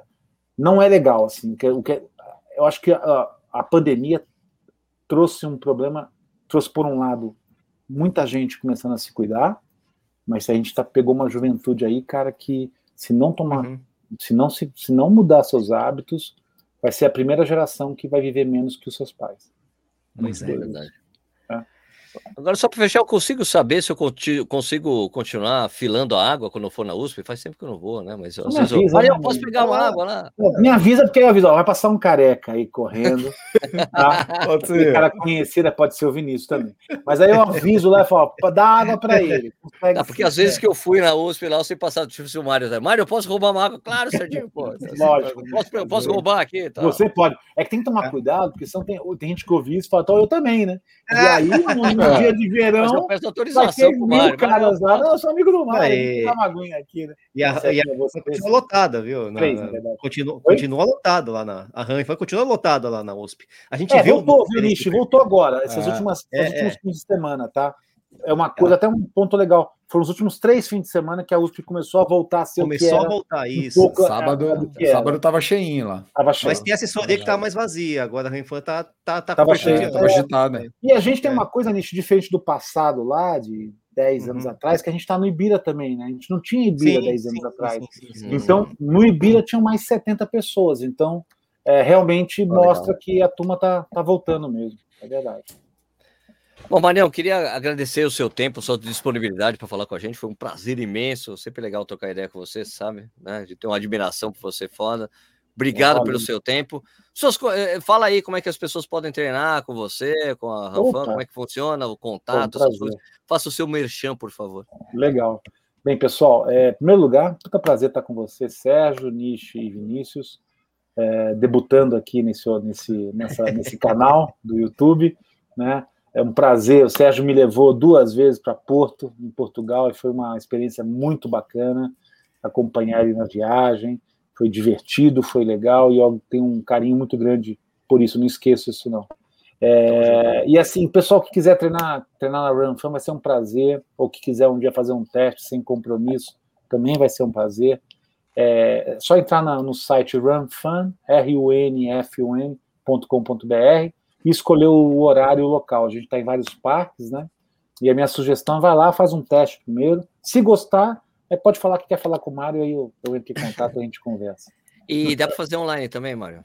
não é legal, assim. Que, o que, eu acho que a, a pandemia trouxe um problema, trouxe, por um lado, muita gente começando a se cuidar, mas a gente tá, pegou uma juventude aí, cara, que se não tomar, uhum. se, não, se, se não mudar seus hábitos, vai ser a primeira geração que vai viver menos que os seus pais. Pois é, é verdade. Agora, só para fechar, eu consigo saber se eu consigo continuar filando a água quando eu for na USP? Faz tempo que eu não vou, né? Mas às vezes avisa, eu... Né, eu posso pegar uma água lá. Me avisa, porque eu aviso, vai passar um careca aí correndo. Tá? Pode ser. cara conhecida pode ser o Vinícius também. Mas aí eu aviso lá e falo, dá água para ele. Tá, porque às vezes que eu fui na USP lá, eu sei passar, tipo, se o Mário, né? Mário, eu posso roubar uma água? Claro, Serginho, pô. Lógico. Posso, posso roubar aqui? Tá. Você pode. É que tem que tomar cuidado, porque são, tem, tem gente que ouve isso e fala, então eu também, né? E aí, no é. dia de verão. Mas eu peço autorização pro Mário. caras lá. Não, eu sou amigo do Mário. É. Tá aqui, né? E a, e a continua lotada, viu? Na, continua, continua lotado lá na. A RAM continua lotada lá na USP. A gente é, viu. Voltou, viu, voltou agora, essas ah, últimas, é, últimos é. fins de semana, tá? É uma coisa, até um ponto legal. Foram os últimos três fins de semana que a USP começou a voltar a ser começou o que era. A voltar, isso. Um pouco, sábado, é, sábado tava cheinho lá. Tava cheio. Mas tem assessoria que tá mais vazia. Agora a Renfan tá, tá, tá tava cheio. Tava agitada. Né? E a gente tem é. uma coisa nisso diferente do passado lá, de 10 uhum. anos atrás, que a gente está no Ibira também, né? A gente não tinha Ibira sim, 10 anos sim, atrás. Sim, então, no Ibira tinham mais 70 pessoas. Então, é, realmente mostra legal. que a turma tá, tá voltando mesmo. É verdade. Bom, Manel, queria agradecer o seu tempo, sua disponibilidade para falar com a gente. Foi um prazer imenso. Sempre legal trocar ideia com você, sabe? Né? De ter uma admiração por você foda. Obrigado pelo seu tempo. Suas, eh, fala aí como é que as pessoas podem treinar com você, com a Rafan, como é que funciona, o contato, essas coisas. Faça o seu merchan, por favor. Legal. Bem, pessoal, é, em primeiro lugar, muito prazer estar com você, Sérgio, Nishi e Vinícius, é, debutando aqui nesse, nesse, nessa, nesse canal do YouTube, né? É um prazer. O Sérgio me levou duas vezes para Porto, em Portugal, e foi uma experiência muito bacana acompanhar ele na viagem. Foi divertido, foi legal, e eu tenho um carinho muito grande por isso, não esqueço isso não. É, e assim, pessoal que quiser treinar, treinar na Run Fun vai ser um prazer, ou que quiser um dia fazer um teste sem compromisso, também vai ser um prazer. É, só entrar na, no site runfun, R-U-N-F-U-N.com.br e escolher o horário e o local. A gente está em vários parques, né? E a minha sugestão é vai lá, faz um teste primeiro. Se gostar, é, pode falar que quer falar com o Mário, aí eu, eu entro em contato e a gente conversa. E dá para fazer online também, Mário?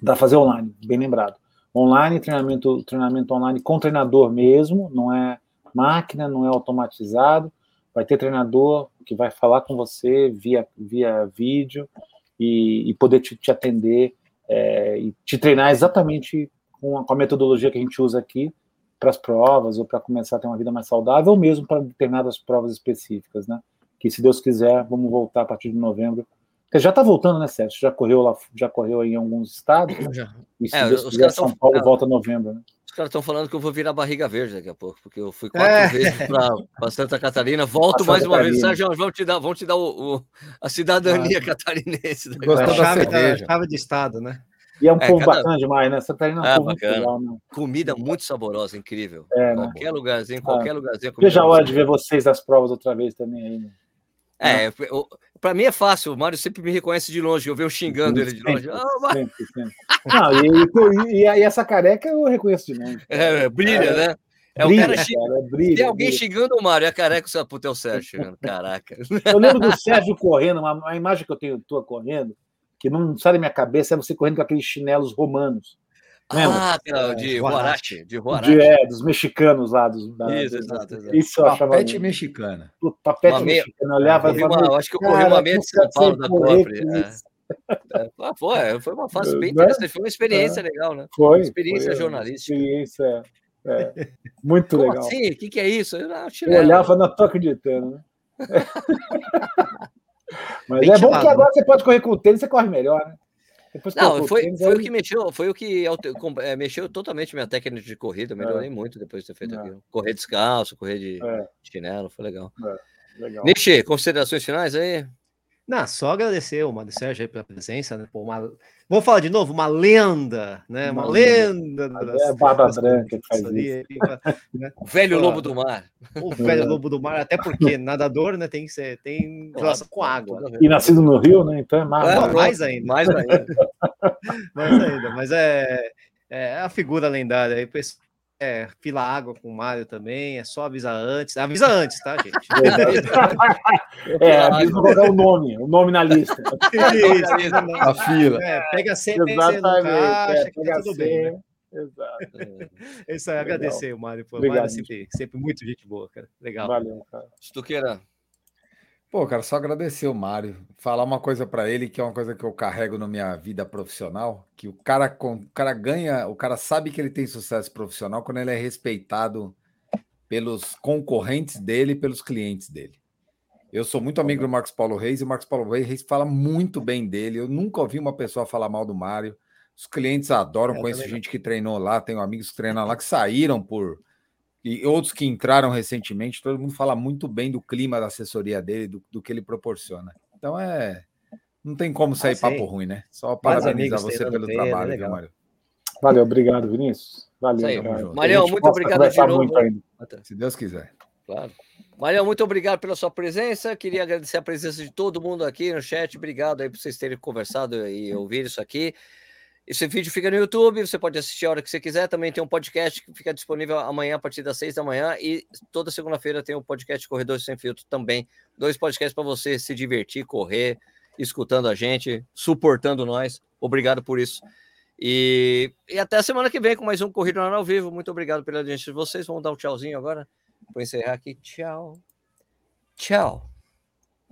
Dá para fazer online, bem lembrado. Online, treinamento, treinamento online com treinador mesmo, não é máquina, não é automatizado. vai ter treinador que vai falar com você via, via vídeo e, e poder te, te atender é, e te treinar exatamente com a, com a, metodologia que a gente usa aqui para as provas ou para começar a ter uma vida mais saudável ou mesmo para determinadas provas específicas, né? Que se Deus quiser, vamos voltar a partir de novembro. Porque já está voltando, né, Sérgio? Já correu lá, já correu em alguns estados. Já. E se é, Deus quiser, São Paulo volta em novembro, né? Os caras estão falando que eu vou virar barriga verde daqui a pouco, porque eu fui quatro é. vezes para Santa Catarina, volto mais uma Catarina. vez. Sérgio, vão te dar, vão te dar o, o a cidadania ah. catarinense. Gostou da chave, da chave de estado, né? E é um é, povo cada... bacana demais, né? Santa Catarina é um ah, povo legal, né? Comida muito saborosa, incrível. É, né? qualquer lugarzinho, qualquer ah. lugarzinho. Veja a hora de ver vocês nas provas outra vez também aí, né? É, para mim é fácil. O Mário sempre me reconhece de longe. Eu vejo xingando ele de longe. Oh, sempre, sempre. Não, e, e, e, essa careca eu reconheço de longe. É, brilha, é, né? É brilha, o cara, cara brilha, Tem alguém brilha. xingando o Mário, é careca, o puto é o Sérgio chegando. Caraca. Eu lembro do Sérgio correndo, uma, uma imagem que eu tenho tua correndo, que não sai da minha cabeça, é você correndo com aqueles chinelos romanos. Lembra? Ah, de Huarache. De Huarache. De, é, dos mexicanos lá. Dos, da, isso, exato, exato. Isso eu achava. Papete mexicana. O papete uma mexicana. Olhava eu, uma, eu acho que eu corri uma meia de São Paulo da. É. É, foi, foi uma fase bem interessante. Foi uma experiência é. legal, né? Foi. Uma experiência foi, jornalística. Experiência. É. Muito Como legal. Assim? O que, que é isso? Eu, eu olhava na toca de tênis, né? Mas Bem é bom que agora você pode correr com o tênis, você corre melhor, né? não, foi, tênis, foi aí... o que mexeu, foi o que é, mexeu totalmente minha técnica de corrida, melhorei é. muito depois de ter feito é. aquilo. Correr descalço, correr de, é. chinelo, foi legal. É, legal. Nishi, considerações finais aí? Não, só agradecer o Mário Sérgio aí pela presença, né? Pô, uma... Vamos falar de novo, uma lenda, né? Uma, uma lenda. Das, é Barba Branca que faz ali, né? O velho lobo do mar. O velho lobo do mar, até porque nadador, né? Tem que ser, tem relação com água. E nascido no Rio, né? Então é mais, é, mais ainda. Mais ainda. mais ainda. Mas é, é a figura lendária aí, pessoal é, fila água com o Mário também, é só avisar antes. Avisa antes, tá, gente? é, avisa colocar o nome, o nome na lista. Isso, a fila. É, pega sempre Exatamente, caixa, é, pega tá tudo bem. Né? Exato. É isso aí, agradecer o Mário. Pô, Obrigado, Mário é sempre, sempre muito gente boa, cara. Legal. Valeu, cara. Estuqueira. Pô, cara, só agradecer o Mário. Falar uma coisa para ele que é uma coisa que eu carrego na minha vida profissional, que o cara, o cara ganha, o cara sabe que ele tem sucesso profissional quando ele é respeitado pelos concorrentes dele e pelos clientes dele. Eu sou muito amigo do Marcos Paulo Reis e o Marcos Paulo Reis fala muito bem dele. Eu nunca ouvi uma pessoa falar mal do Mário. Os clientes adoram, eu conheço gente que treinou lá, tenho amigos que treinam lá que saíram por e outros que entraram recentemente, todo mundo fala muito bem do clima da assessoria dele, do, do que ele proporciona. Então é. Não tem como sair ah, papo ruim, né? Só parabenizar você pelo bem, trabalho, é Mário. Valeu, obrigado, Vinícius. Valeu. Marião, muito obrigado de novo. Se Deus quiser. Claro. Marião, muito obrigado pela sua presença. Queria agradecer a presença de todo mundo aqui no chat. Obrigado aí por vocês terem conversado e ouvir isso aqui. Esse vídeo fica no YouTube, você pode assistir a hora que você quiser. Também tem um podcast que fica disponível amanhã a partir das seis da manhã. E toda segunda-feira tem o um podcast Corredores Sem Filtro também. Dois podcasts para você se divertir, correr, escutando a gente, suportando nós. Obrigado por isso. E, e até a semana que vem com mais um Corrida ao Vivo. Muito obrigado pela audiência de vocês. Vamos dar um tchauzinho agora. Vou encerrar aqui. Tchau. Tchau.